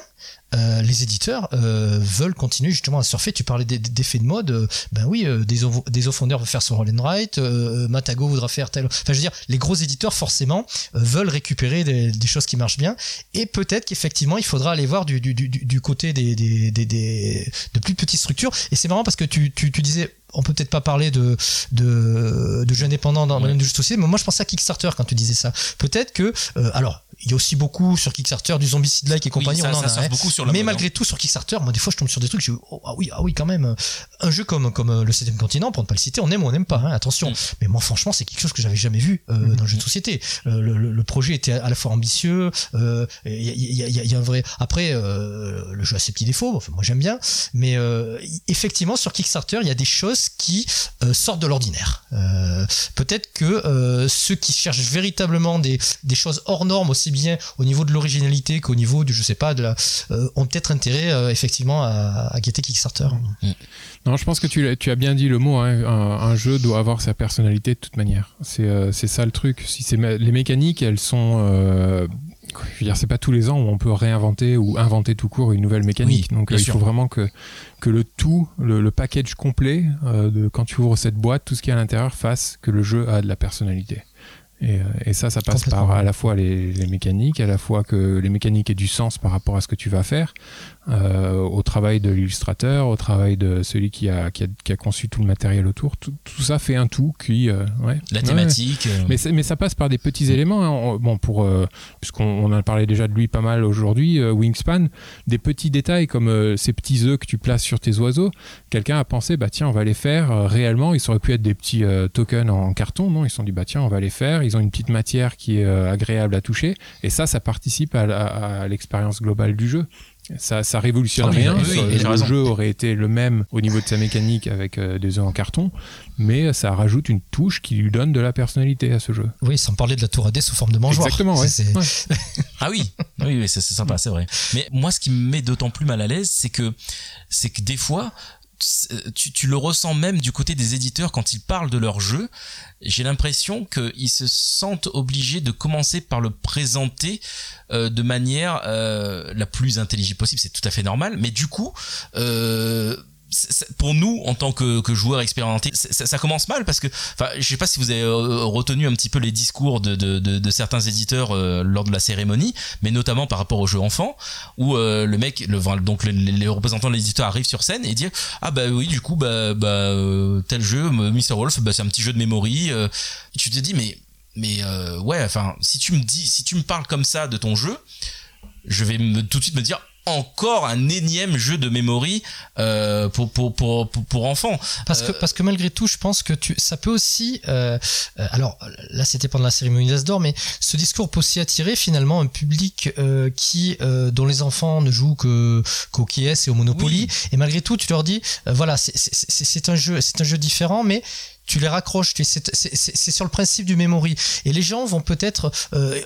euh, les éditeurs euh, veulent continuer justement à surfer. Tu parlais d'effets de mode. Euh, ben oui, des, des veut faire son roll and write, Matago voudra faire tel. Enfin, je veux dire, les gros éditeurs forcément veulent récupérer des, choses qui marchent bien. Et peut-être qu'effectivement, il faudra aller voir du, du, du, du côté des, des, des, de plus petites structures. Et c'est marrant parce que tu, tu, tu disais on peut peut-être pas parler de, de, de jeux indépendants dans le domaine du jeu social, mais moi je pensais à Kickstarter quand tu disais ça. Peut-être que, alors, il y a aussi beaucoup sur Kickstarter du zombicide-like et compagnie. on en a, hein. beaucoup sur Mais malgré tout, sur Kickstarter, moi, des fois, je tombe sur des trucs, je oh, ah oui, ah oui, quand même. Un jeu comme, comme le 7 continent, pour ne pas le citer, on aime ou on n'aime pas, hein, attention. Mm. Mais moi, franchement, c'est quelque chose que j'avais jamais vu mm. dans le jeu de société. Le, le, projet était à la fois ambitieux, il y, a, y, a, un vrai. Après, le jeu a ses petits défauts, enfin, moi j'aime bien, mais effectivement, sur Kickstarter, il y a des choses qui sortent de l'ordinaire. Peut-être que ceux qui cherchent véritablement des, des choses hors normes, aussi bien au niveau de l'originalité qu'au niveau du, je sais pas, de la, euh, ont peut-être intérêt euh, effectivement à, à, guetter Kickstarter. Mm. Non, je pense que tu, tu, as bien dit le mot. Hein. Un, jeu doit avoir sa personnalité de toute manière. C'est euh, ça le truc. Si c'est les mécaniques, elles sont je veux dire, c'est pas tous les ans où on peut réinventer ou inventer tout court une nouvelle mécanique. Donc il faut vraiment que, que le tout, le, package complet de quand tu ouvres cette boîte, tout ce qui est à l'intérieur fasse que le jeu a de la personnalité. Et, euh, et, ça, ça passe par à la fois les, les, mécaniques, à la fois que les mécaniques aient du sens par rapport à ce que tu vas faire, euh, au travail de l'illustrateur, au travail de celui qui a, qui a, qui a, conçu tout le matériel autour. Tout, tout ça fait un tout qui, euh, ouais. La thématique. Euh. Mais, mais ça passe par des petits éléments. Hein. Bon, pour euh, puisqu'on on a parlé déjà de lui pas mal aujourd'hui, Wingspan, des petits détails comme ces petits œufs que tu places sur tes oiseaux. Quelqu'un a pensé, bah tiens, on va les faire réellement. Ils auraient pu être des petits tokens en carton, non? Ils se sont dit, bah tiens, on va les faire. Ils ont une petite matière qui est agréable à toucher. Et ça, ça participe à, à l'expérience globale du jeu ça, ça révolutionne ah rien. le jeu aurait été le même au niveau de sa mécanique avec euh, des œufs en carton, mais ça rajoute une touche qui lui donne de la personnalité à ce jeu. Oui, sans parler de la tour AD sous forme de mangeoire. Exactement, ouais. (laughs) ah oui, oui, oui c'est sympa, c'est vrai. Mais moi, ce qui me met d'autant plus mal à l'aise, c'est que, c'est que des fois, tu, le ressens même du côté des éditeurs quand ils parlent de leur jeu. J'ai l'impression qu'ils se sentent obligés de commencer par le présenter euh, de manière euh, la plus intelligible possible. C'est tout à fait normal. Mais du coup, euh, pour nous en tant que, joueurs expérimentés ça, commence mal parce que enfin je sais pas si vous avez euh, retenu un petit peu les discours de, certains éditeurs euh, lors de la cérémonie mais notamment par rapport aux jeux enfants où euh, le mec donc les, représentants de l'éditeur arrivent sur scène et disent ah bah oui du coup bah, bah tel jeu Mr Wolf bah c'est un petit jeu de memory tu te dis mais mais ouais enfin si tu me dis si tu me parles comme ça de ton jeu je vais tout de suite me dire encore un énième jeu de memory euh, pour, pour, pour, pour, enfants. Parce que, euh, parce que malgré tout, je pense que tu, ça peut aussi... Euh, euh alors là, c'était pendant la cérémonie d'Asdor, mais ce discours peut aussi attirer finalement un public euh, qui dont les enfants ne jouent que qu'au KS et au Monopoly. Et malgré tout, tu leur dis, voilà, c'est un jeu, c'est un jeu différent, mais tu les raccroches. C'est sur le principe du memory. Et les gens vont peut-être. Euh,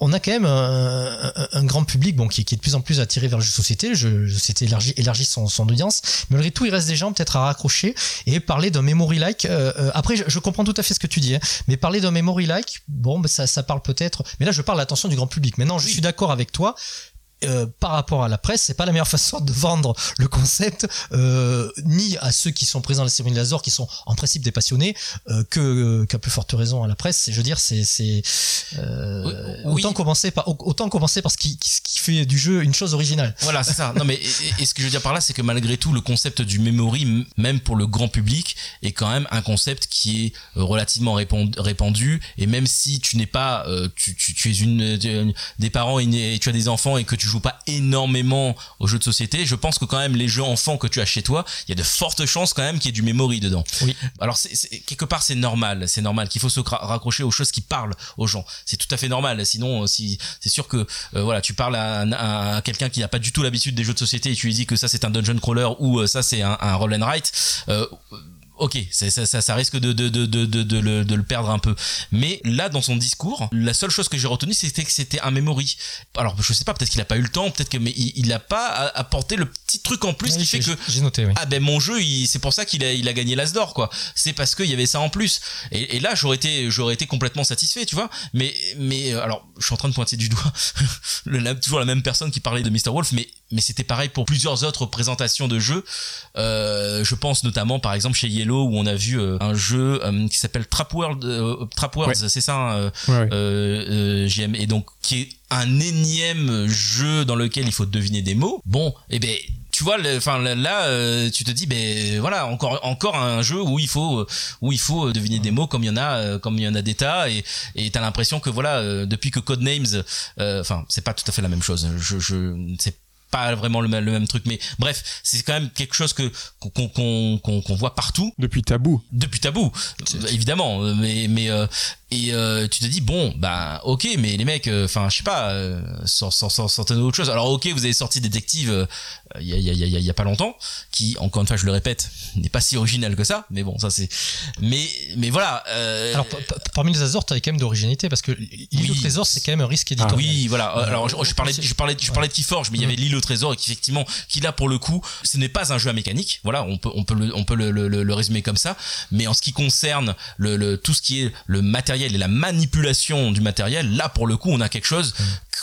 on a quand même un, un, grand public bon, qui, qui, est de plus en plus attiré vers le jeu de société. Le jeu de société élargit, élargit son, son, audience. Mais malgré tout, il reste des gens peut-être à raccrocher et parler d'un memory-like. Euh, euh, après, je, je, comprends tout à fait ce que tu dis. Hein, mais parler d'un memory-like, bon, ça, ça parle peut-être. Mais là, je parle l'attention du grand public. Maintenant, je suis d'accord avec toi. Euh, par rapport à la presse, c'est pas la meilleure (laughs) façon de vendre le concept, euh, ni à ceux qui sont présents à la cérémonie de l'Azor, qui sont en principe des passionnés, euh, que qu'à plus forte raison à la presse. Je veux dire, c'est c'est autant commencer par autant commencer par ce qui, qui fait du jeu une chose originale. Voilà, c'est ça. Non mais et, ce que je veux dire par là, c'est que malgré tout, le concept du memory, même pour le grand public, est quand même un concept qui est relativement répandu. Et même si tu n'es pas, tu, tu, tu es une, des parents et tu as des enfants et que tu joues pas énormément aux jeux de société, je pense que quand même les jeux enfants que tu as chez toi, il y a de fortes chances quand même qu'il y ait du memory dedans. Oui. Alors c'est, quelque part c'est normal, c'est normal qu'il faut se raccrocher aux choses qui parlent aux gens. C'est tout à fait normal. Sinon, si c'est sûr que euh, voilà, tu parles à, quelqu'un qui n'a pas du tout l'habitude des jeux de société et tu lui dis que ça c'est un dungeon crawler ou euh, ça c'est un, un roll and write. Euh, ok, ça, ça, ça, risque de, de, de, de, de, le, de le perdre un peu. Mais là, dans son discours, la seule chose que j'ai retenue, c'était que c'était un memory. Alors, je sais pas, peut-être qu'il a pas eu le temps, peut-être que, mais il, il a pas apporté le petit truc en plus qui fait que. J'ai noté, oui. Ah ben mon jeu, c'est pour ça qu'il a, il a gagné l'As d'or, quoi. C'est parce qu'il y avait ça en plus. Et, et là, j'aurais été, j'aurais été complètement satisfait, tu vois. Mais, mais, euh, alors, je suis en train de pointer du doigt (laughs) le, toujours la même personne qui parlait de Mr. Wolf, mais mais c'était pareil pour plusieurs autres présentations de jeux. Euh, je pense notamment par exemple chez Yellow où on a vu euh, un jeu euh, qui s'appelle Trap World, euh, Trap Worlds, c'est ça, hein, ouais. JM, et donc qui est un énième jeu dans lequel il faut deviner des mots. Bon, et eh ben tu vois, enfin là, euh, tu te dis, ben voilà, encore encore un jeu où il faut où il faut deviner des mots comme il y en a euh, comme il y en a des tas et et t'as l'impression que voilà, euh, depuis que Codenames, enfin c'est pas tout à fait la même chose. Je je c'est pas vraiment le, le, même truc mais bref c'est quand même quelque chose que qu'on qu'on qu'on voit partout. Depuis tabou. Depuis tabou évidemment mais mais et euh, tu te dis bon bah ok mais les mecs enfin je sais pas euh, sortez autre chose. Alors ok vous avez sorti détective il y, a, y, a, y, a, y, a, pas longtemps qui encore une fois je le répète (laughs) n'est pas si original que ça mais bon ça c'est mais mais voilà euh... alors parmi les Azores t'avais quand même d'originalité parce que l'île au trésor c'est quand même un risque ah éditorial. oui voilà. Alors je, je, parlais je parlais je parlais de Keyforge mais il y avait l'île au trésor et qu'effectivement qui là pour le coup ce n'est pas un jeu à mécanique. Voilà on peut on peut le, on peut le, le, le, résumer comme ça. Mais en ce qui concerne le, le tout ce qui est le matériel et la manipulation du matériel, là pour le coup on a quelque chose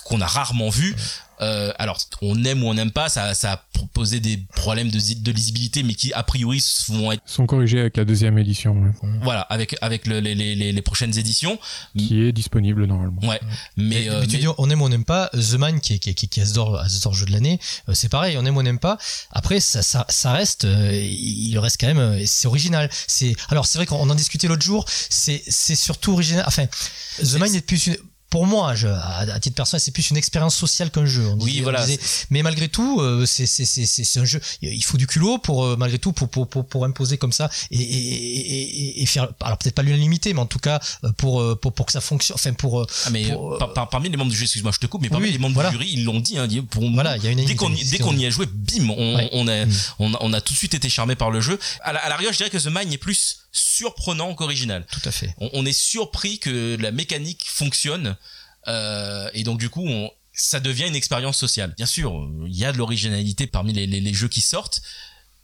qu'on a rarement vu. Euh, alors, on aime ou on n'aime pas, ça, ça a posé des problèmes de, de, lisibilité, mais qui a priori vont être sont corrigés avec la deuxième édition. Voilà, avec avec le, les, les, les, prochaines éditions, qui est disponible normalement. Ouais, mais, euh, tu dis on aime ou on n'aime pas. The Man qui est qui, qui, qui Asdor, jeu de l'année, euh, c'est pareil, on aime ou on n'aime pas. Après, ça, ça, ça reste, euh, il reste quand même, c'est original. C'est alors c'est vrai qu'on en discutait l'autre jour. C'est c'est surtout original. Enfin, The Man est plus une pour moi, je, à, titre personnel, c'est plus une expérience sociale qu'un jeu. oui, voilà. mais malgré tout, euh, c'est c'est un jeu. Il faut du culot pour euh, malgré tout pour pour, pour pour imposer comme ça et et, et, faire. Alors peut-être pas l'unanimité, mais en tout cas euh, pour pour pour que ça fonctionne. Enfin pour. Ah, mais parmi les membres du jury, excuse-moi, je te coupe, mais parmi les membres du jury, ils l'ont dit. Hein, pour, voilà, il y a une dès qu'on dès qu'on y a joué, bim, on, on a mm. on a on a tout de suite été charmé par le jeu. À la, à rigueur, je dirais que The Mine est plus surprenant qu'original. Tout à fait. On, est surpris que la mécanique fonctionne euh, et donc du coup on, ça devient une expérience sociale. Bien sûr, il y a de l'originalité parmi les, les, les, jeux qui sortent,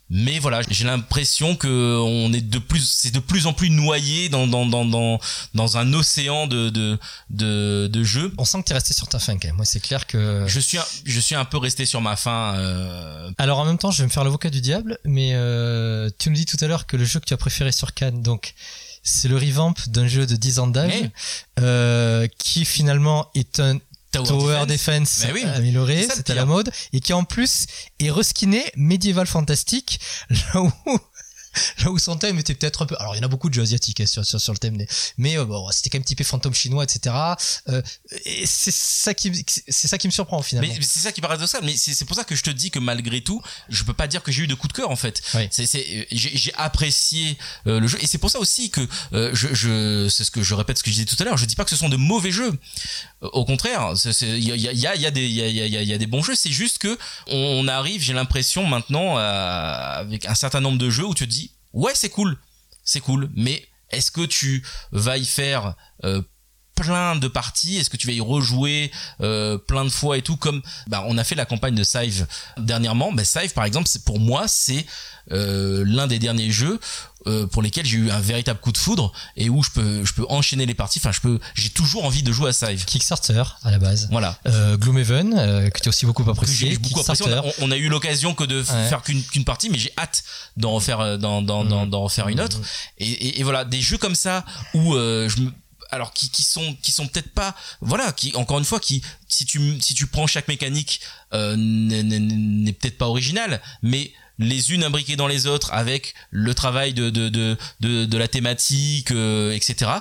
mais voilà j'ai l'impression que on est de plus c'est de plus en plus noyé dans dans dans dans dans un océan de de de, de jeux. On sent que tu es resté sur ta fin quand même. Moi c'est clair que je suis un, je suis un peu resté sur ma fin euh... alors en même temps je vais me faire l'avocat du diable mais euh, tu nous dis tout à l'heure que le jeu que tu as préféré sur Cannes donc c'est le revamp d'un jeu de 10 ans d'âge euh, qui finalement est un Tower, Defense, oui, amélioré, c'était la mode, et qui en plus est reskiné médiéval fantastique, (laughs) là où (laughs) là où son thème était peut-être un peu alors il y en a beaucoup de jeux asiatiques hein, sur, sur, sur le thème mais euh, bon c'était quand même typé fantôme chinois etc euh, et c'est ça qui c'est ça qui me surprend finalement. Mais c'est ça qui paraît ça mais c'est pour ça que je te dis que malgré tout je peux pas dire que j'ai eu de coup de cœur en fait. C'est j'ai apprécié euh, le jeu et c'est pour ça aussi que euh, je, je c'est ce que je répète ce que je disais tout à l'heure je dis pas que ce sont de mauvais jeux. Au contraire il y a, y, a, y a des il y a, y, a, y a des bons jeux c'est juste que on arrive j'ai l'impression maintenant avec un certain nombre de jeux où tu te dis ouais c'est cool, c'est cool, mais est-ce que tu vas y faire euh, plein de parties. Est-ce que tu vas y rejouer euh, plein de fois et tout comme bah, on a fait la campagne de Save dernièrement. Bah, Save par exemple, c'est pour moi c'est euh, l'un des derniers jeux euh, pour lesquels j'ai eu un véritable coup de foudre et où je peux je peux enchaîner les parties. Enfin je peux j'ai toujours envie de jouer à Save Kickstarter à la base. Voilà. Euh, Gloomhaven euh, que tu as aussi beaucoup apprécié. beaucoup apprécié. On, a, eu l'occasion que de faire qu'une partie mais j'ai hâte d'en refaire euh, d'en d'en mmh. d'en refaire une autre. Et, et, et, voilà des jeux comme ça où je me alors qui, qui sont qui sont peut-être pas voilà qui encore une fois qui si tu si tu prends chaque mécanique euh, n'est peut-être pas original mais les unes imbriquées dans les autres avec le travail de, de, de, de, de la thématique, euh, etc.,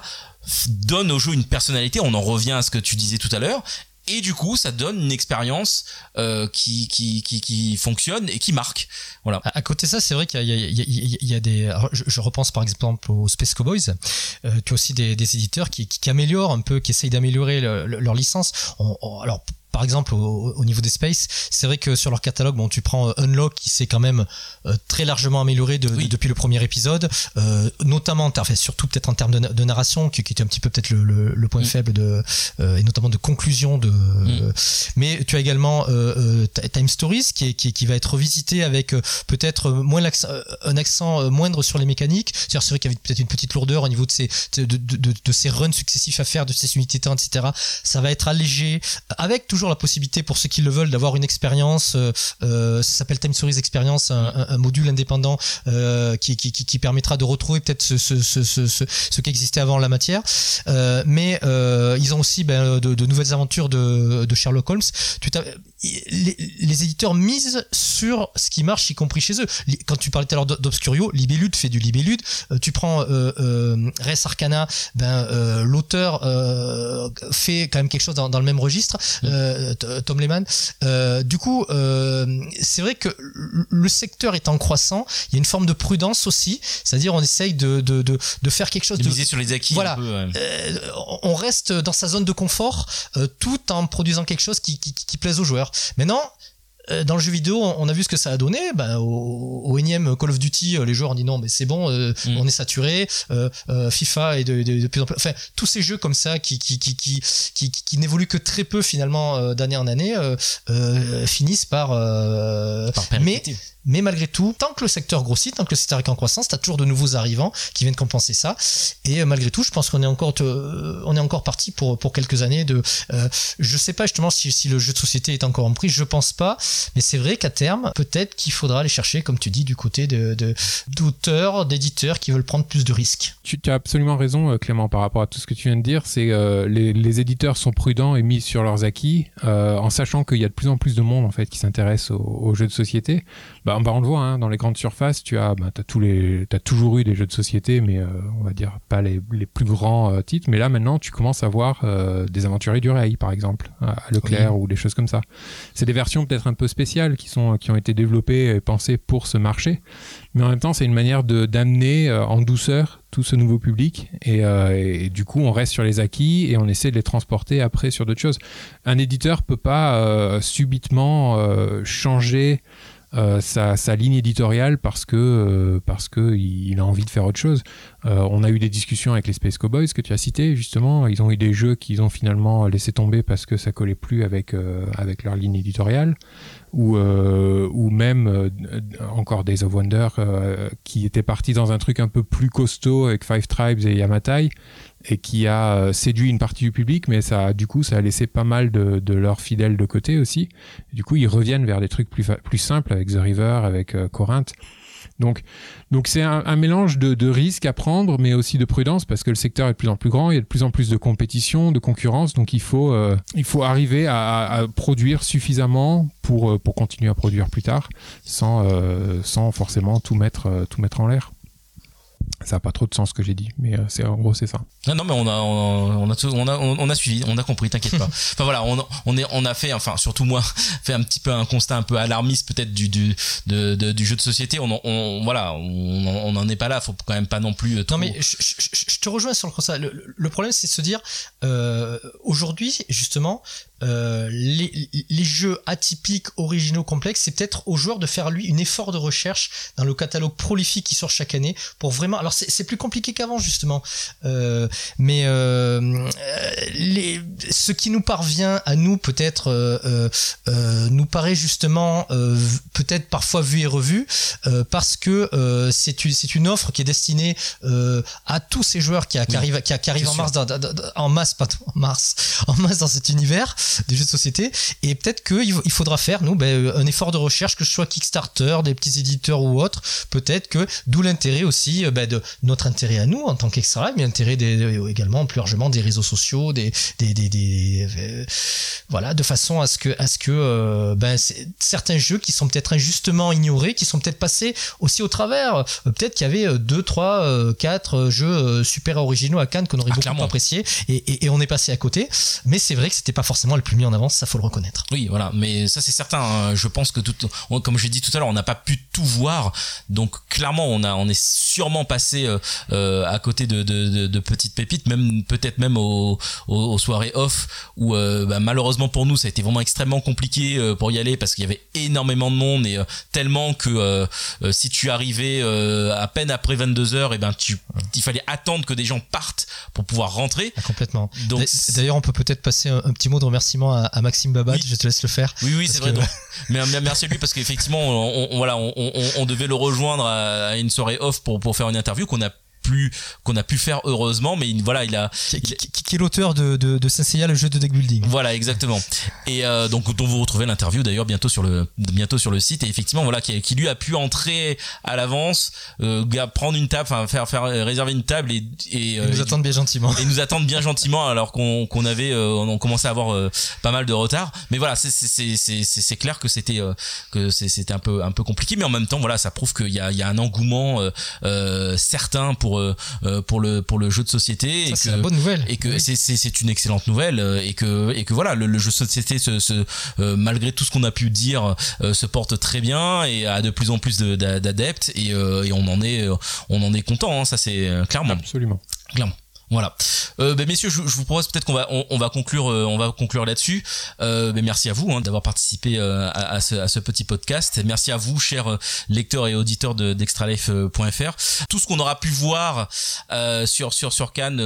donne au jeu une personnalité. On en revient à ce que tu disais tout à l'heure. Et du coup, ça donne une expérience euh, qui, fonctionne et qui marque. Voilà. À, côté ça, c'est vrai qu'il y, a des. Je, repense par exemple aux Space Cowboys. Euh, tu aussi des, éditeurs qui, améliorent un peu, qui essayent d'améliorer leur licence. Alors par exemple au, niveau des space c'est vrai que sur leur catalogue bon tu prends euh, Unlock qui s'est quand même euh, très largement amélioré depuis le premier épisode euh, notamment enfin surtout peut-être en termes de, narration qui, était un petit peu peut-être le, point mm. faible de et notamment de conclusion de mm. mais tu as également Time Stories qui, qui, va être revisité avec peut-être moins un accent moindre sur les mécaniques c'est vrai qu'il y avait peut-être une petite lourdeur au niveau de ces de, de, de, ces runs successifs à faire de ces unités terrain etc ça va être allégé avec toujours toujours la possibilité pour ceux qui le veulent d'avoir une expérience. ça s'appelle Time Series Experience, un, module indépendant qui, qui, qui, permettra de retrouver peut-être ce, ce, ce, ce, ce qui existait avant la matière. mais ils ont aussi ben, de, de, nouvelles aventures de, de Sherlock Holmes. Tu les, les, éditeurs misent sur ce qui marche, y compris chez eux. Quand tu parlais tout à l'heure d'Obscurio, Libellude fait du Libellude. Euh, tu prends euh, euh, Res Arcana, ben, euh, l'auteur euh, fait quand même quelque chose dans, dans le même registre, mm. Tom Lehman. du coup, c'est vrai que le secteur est en croissant. Il y a une forme de prudence aussi, c'est-à-dire on essaye de, de, de, de, faire quelque chose de, miser sur les acquis. Voilà, on reste dans sa zone de confort tout en produisant quelque chose qui, qui, qui plaise aux joueurs. Maintenant, euh, dans le jeu vidéo, on a vu ce que ça a donné. Ben, au, énième Call of Duty, euh, les joueurs ont dit non, mais c'est bon, euh, mm. on est saturé. FIFA et de, plus en plus. Enfin, tous ces jeux comme ça qui qui qui qui qui, qui n'évoluent que très peu finalement d'année en année finissent par. par mais mais malgré tout, tant que le secteur grossit, tant que le secteur est en croissance, tu as toujours de nouveaux arrivants qui viennent compenser ça. Et euh, malgré tout, je pense qu'on est encore, euh, on est encore parti pour, pour quelques années de. Euh, je sais pas justement si, si le jeu de société est encore en prise, je pense pas. Mais c'est vrai qu'à terme, peut-être qu'il faudra aller chercher, comme tu dis, du côté de, d'auteurs, d'éditeurs qui veulent prendre plus de risques. Tu, as absolument raison, Clément, par rapport à tout ce que tu viens de dire. C'est les, les, éditeurs sont prudents et mis sur leurs acquis, en sachant qu'il y a de plus en plus de monde en fait qui s'intéresse aux, aux jeux de société. Bah, bah, on le voit, hein, dans les grandes surfaces, tu as, bah, as, tous les, as toujours eu des jeux de société, mais euh, on va dire pas les, les plus grands euh, titres. Mais là, maintenant, tu commences à voir euh, des aventuriers du rail, par exemple, à Leclerc ou des choses comme ça. C'est des versions peut-être un peu spéciales qui, sont, qui ont été développées et pensées pour ce marché. Mais en même temps, c'est une manière d'amener en douceur tout ce nouveau public et, et, du coup on reste sur les acquis et on essaie de les transporter après sur d'autres choses. Un éditeur peut pas subitement changer euh, sa, ligne éditoriale parce que euh, parce que il a envie de faire autre chose. Euh, on a eu des discussions avec les Space Cowboys que tu as cité justement. Ils ont eu des jeux qu'ils ont finalement laissé tomber parce que ça collait plus avec avec leur ligne éditoriale ou ou même encore Days of Wonder qui était parti dans un truc un peu plus costaud avec Five Tribes et Yamatai et qui a euh, séduit une partie du public, mais ça, du coup, ça a laissé pas mal de, leurs fidèles de côté aussi. Du coup, ils reviennent vers des trucs plus, simples avec The River, avec euh, Corinth. Donc, donc c'est un, mélange de, risques à prendre, mais aussi de prudence parce que le secteur est de plus en plus grand, il y a de plus en plus de compétition, de concurrence, donc il faut, euh, il faut arriver à, produire suffisamment pour, pour continuer à produire plus tard, sans, sans forcément tout mettre, tout mettre en l'air ça n'a pas trop de sens ce que j'ai dit, mais euh, c'est en gros c'est ça. Non, non, mais on a, on, a, on a, on a suivi, on a compris, t'inquiète pas. (laughs) enfin voilà, on, on, est, on a fait, enfin surtout moi, (laughs) fait un petit peu un constat un peu alarmiste peut-être du, du, de, du jeu de société. On, on voilà, on n'en est pas là. Faut quand même pas non plus. Euh, non mais je, je, te rejoins sur le constat. Le, problème c'est de se dire euh, aujourd'hui justement euh, les, les, jeux atypiques, originaux, complexes, c'est peut-être au joueur de faire lui un effort de recherche dans le catalogue prolifique qui sort chaque année pour vraiment. Alors c'est plus compliqué qu'avant justement, euh, mais euh, les, ce qui nous parvient à nous peut-être euh, euh, nous paraît justement peut-être parfois vu et revu parce que c'est une, une offre qui est destinée à tous ces joueurs qui, qui arrivent qui, qui arrivent en mars dans, en masse pas en mars (laughs) en masse dans cet univers des jeux de société. Et peut-être qu'il faudra faire, nous, ben, un effort de recherche, que ce soit Kickstarter, des petits éditeurs ou autres. Peut-être que, d'où l'intérêt aussi euh, ben, de notre intérêt à nous en tant qu'extra, mais l'intérêt également plus largement des réseaux sociaux, des, des, des, euh, voilà, de façon à ce que, à ce que euh, ben, certains jeux qui sont peut-être injustement ignorés, qui sont peut-être passés aussi au travers. peut-être qu'il y avait deux, trois, quatre jeux super originaux à Cannes qu'on aurait ah, beaucoup apprécié et, et, on est passé à côté. Mais c'est vrai que c'était pas forcément le plus mis en avant, ça faut le reconnaître. Oui, voilà, mais ça c'est certain. Hein. Je pense que tout, comme j'ai dit tout à l'heure, on n'a pas pu tout voir, donc clairement on a, on est sûrement passé euh, euh, à côté de, de, de, petites pépites, même peut-être même aux, aux, soirées off où euh, bah, malheureusement pour nous ça a été vraiment extrêmement compliqué pour y aller parce qu'il y avait énormément de monde et tellement que si tu arrivais à peine après 22 heures, et eh ben tu, il fallait attendre que des gens partent pour pouvoir rentrer. Ah, complètement. Donc d'ailleurs on peut peut-être passer un, un petit mot de remerciement à, Maxime Babat, je te laisse le faire. Oui, oui, c'est vrai. Mais merci à lui parce qu'effectivement, on, voilà, on, devait le rejoindre à, une soirée off pour, pour faire une interview qu'on a qu'on a pu faire heureusement mais voilà il a qui, est l'auteur de, de, le jeu de deck building. Voilà exactement. Et euh, donc dont vous retrouvez l'interview d'ailleurs bientôt sur le bientôt sur le site. Et effectivement voilà qui, qui lui a pu entrer à l'avance euh, prendre une table enfin faire faire réserver une table et, et, nous attendre bien gentiment. et nous attendre bien gentiment alors qu'on qu'on avait on commençait à avoir pas mal de retard. Mais voilà c'est c'est c'est c'est clair que c'était que c'était un peu un peu compliqué. Mais en même temps voilà ça prouve qu'il y a il y a un engouement certain pour pour le pour le jeu de société c'est une bonne nouvelle. et que c'est c'est une excellente nouvelle et que et que voilà le, jeu de société se, se malgré tout ce qu'on a pu dire se porte très bien et a de plus en plus d'adeptes et, et, on en est on en est content hein, ça c'est clairement. Absolument. Clairement voilà. Euh, ben, messieurs, je, vous propose peut-être qu'on va on, va conclure euh, on va conclure là-dessus. Euh, ben, merci à vous hein, d'avoir participé euh, à, ce, petit podcast. Merci à vous, chers euh, lecteurs et auditeurs de d'extralife.fr. Tout ce qu'on aura pu voir sur sur sur Cannes,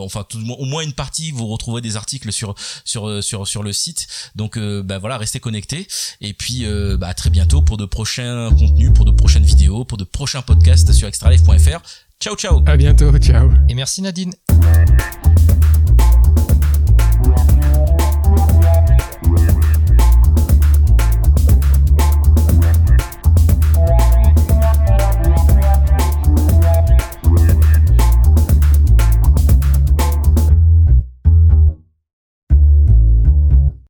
enfin au moins une partie, vous retrouverez des articles sur sur sur sur le site. Donc ben voilà, restez connectés. Et puis bah, à très bientôt pour de prochains contenus, pour de prochaines vidéos, pour de prochains podcasts sur extralife.fr. Ciao, ciao. À bientôt. Ciao. Et merci Nadine.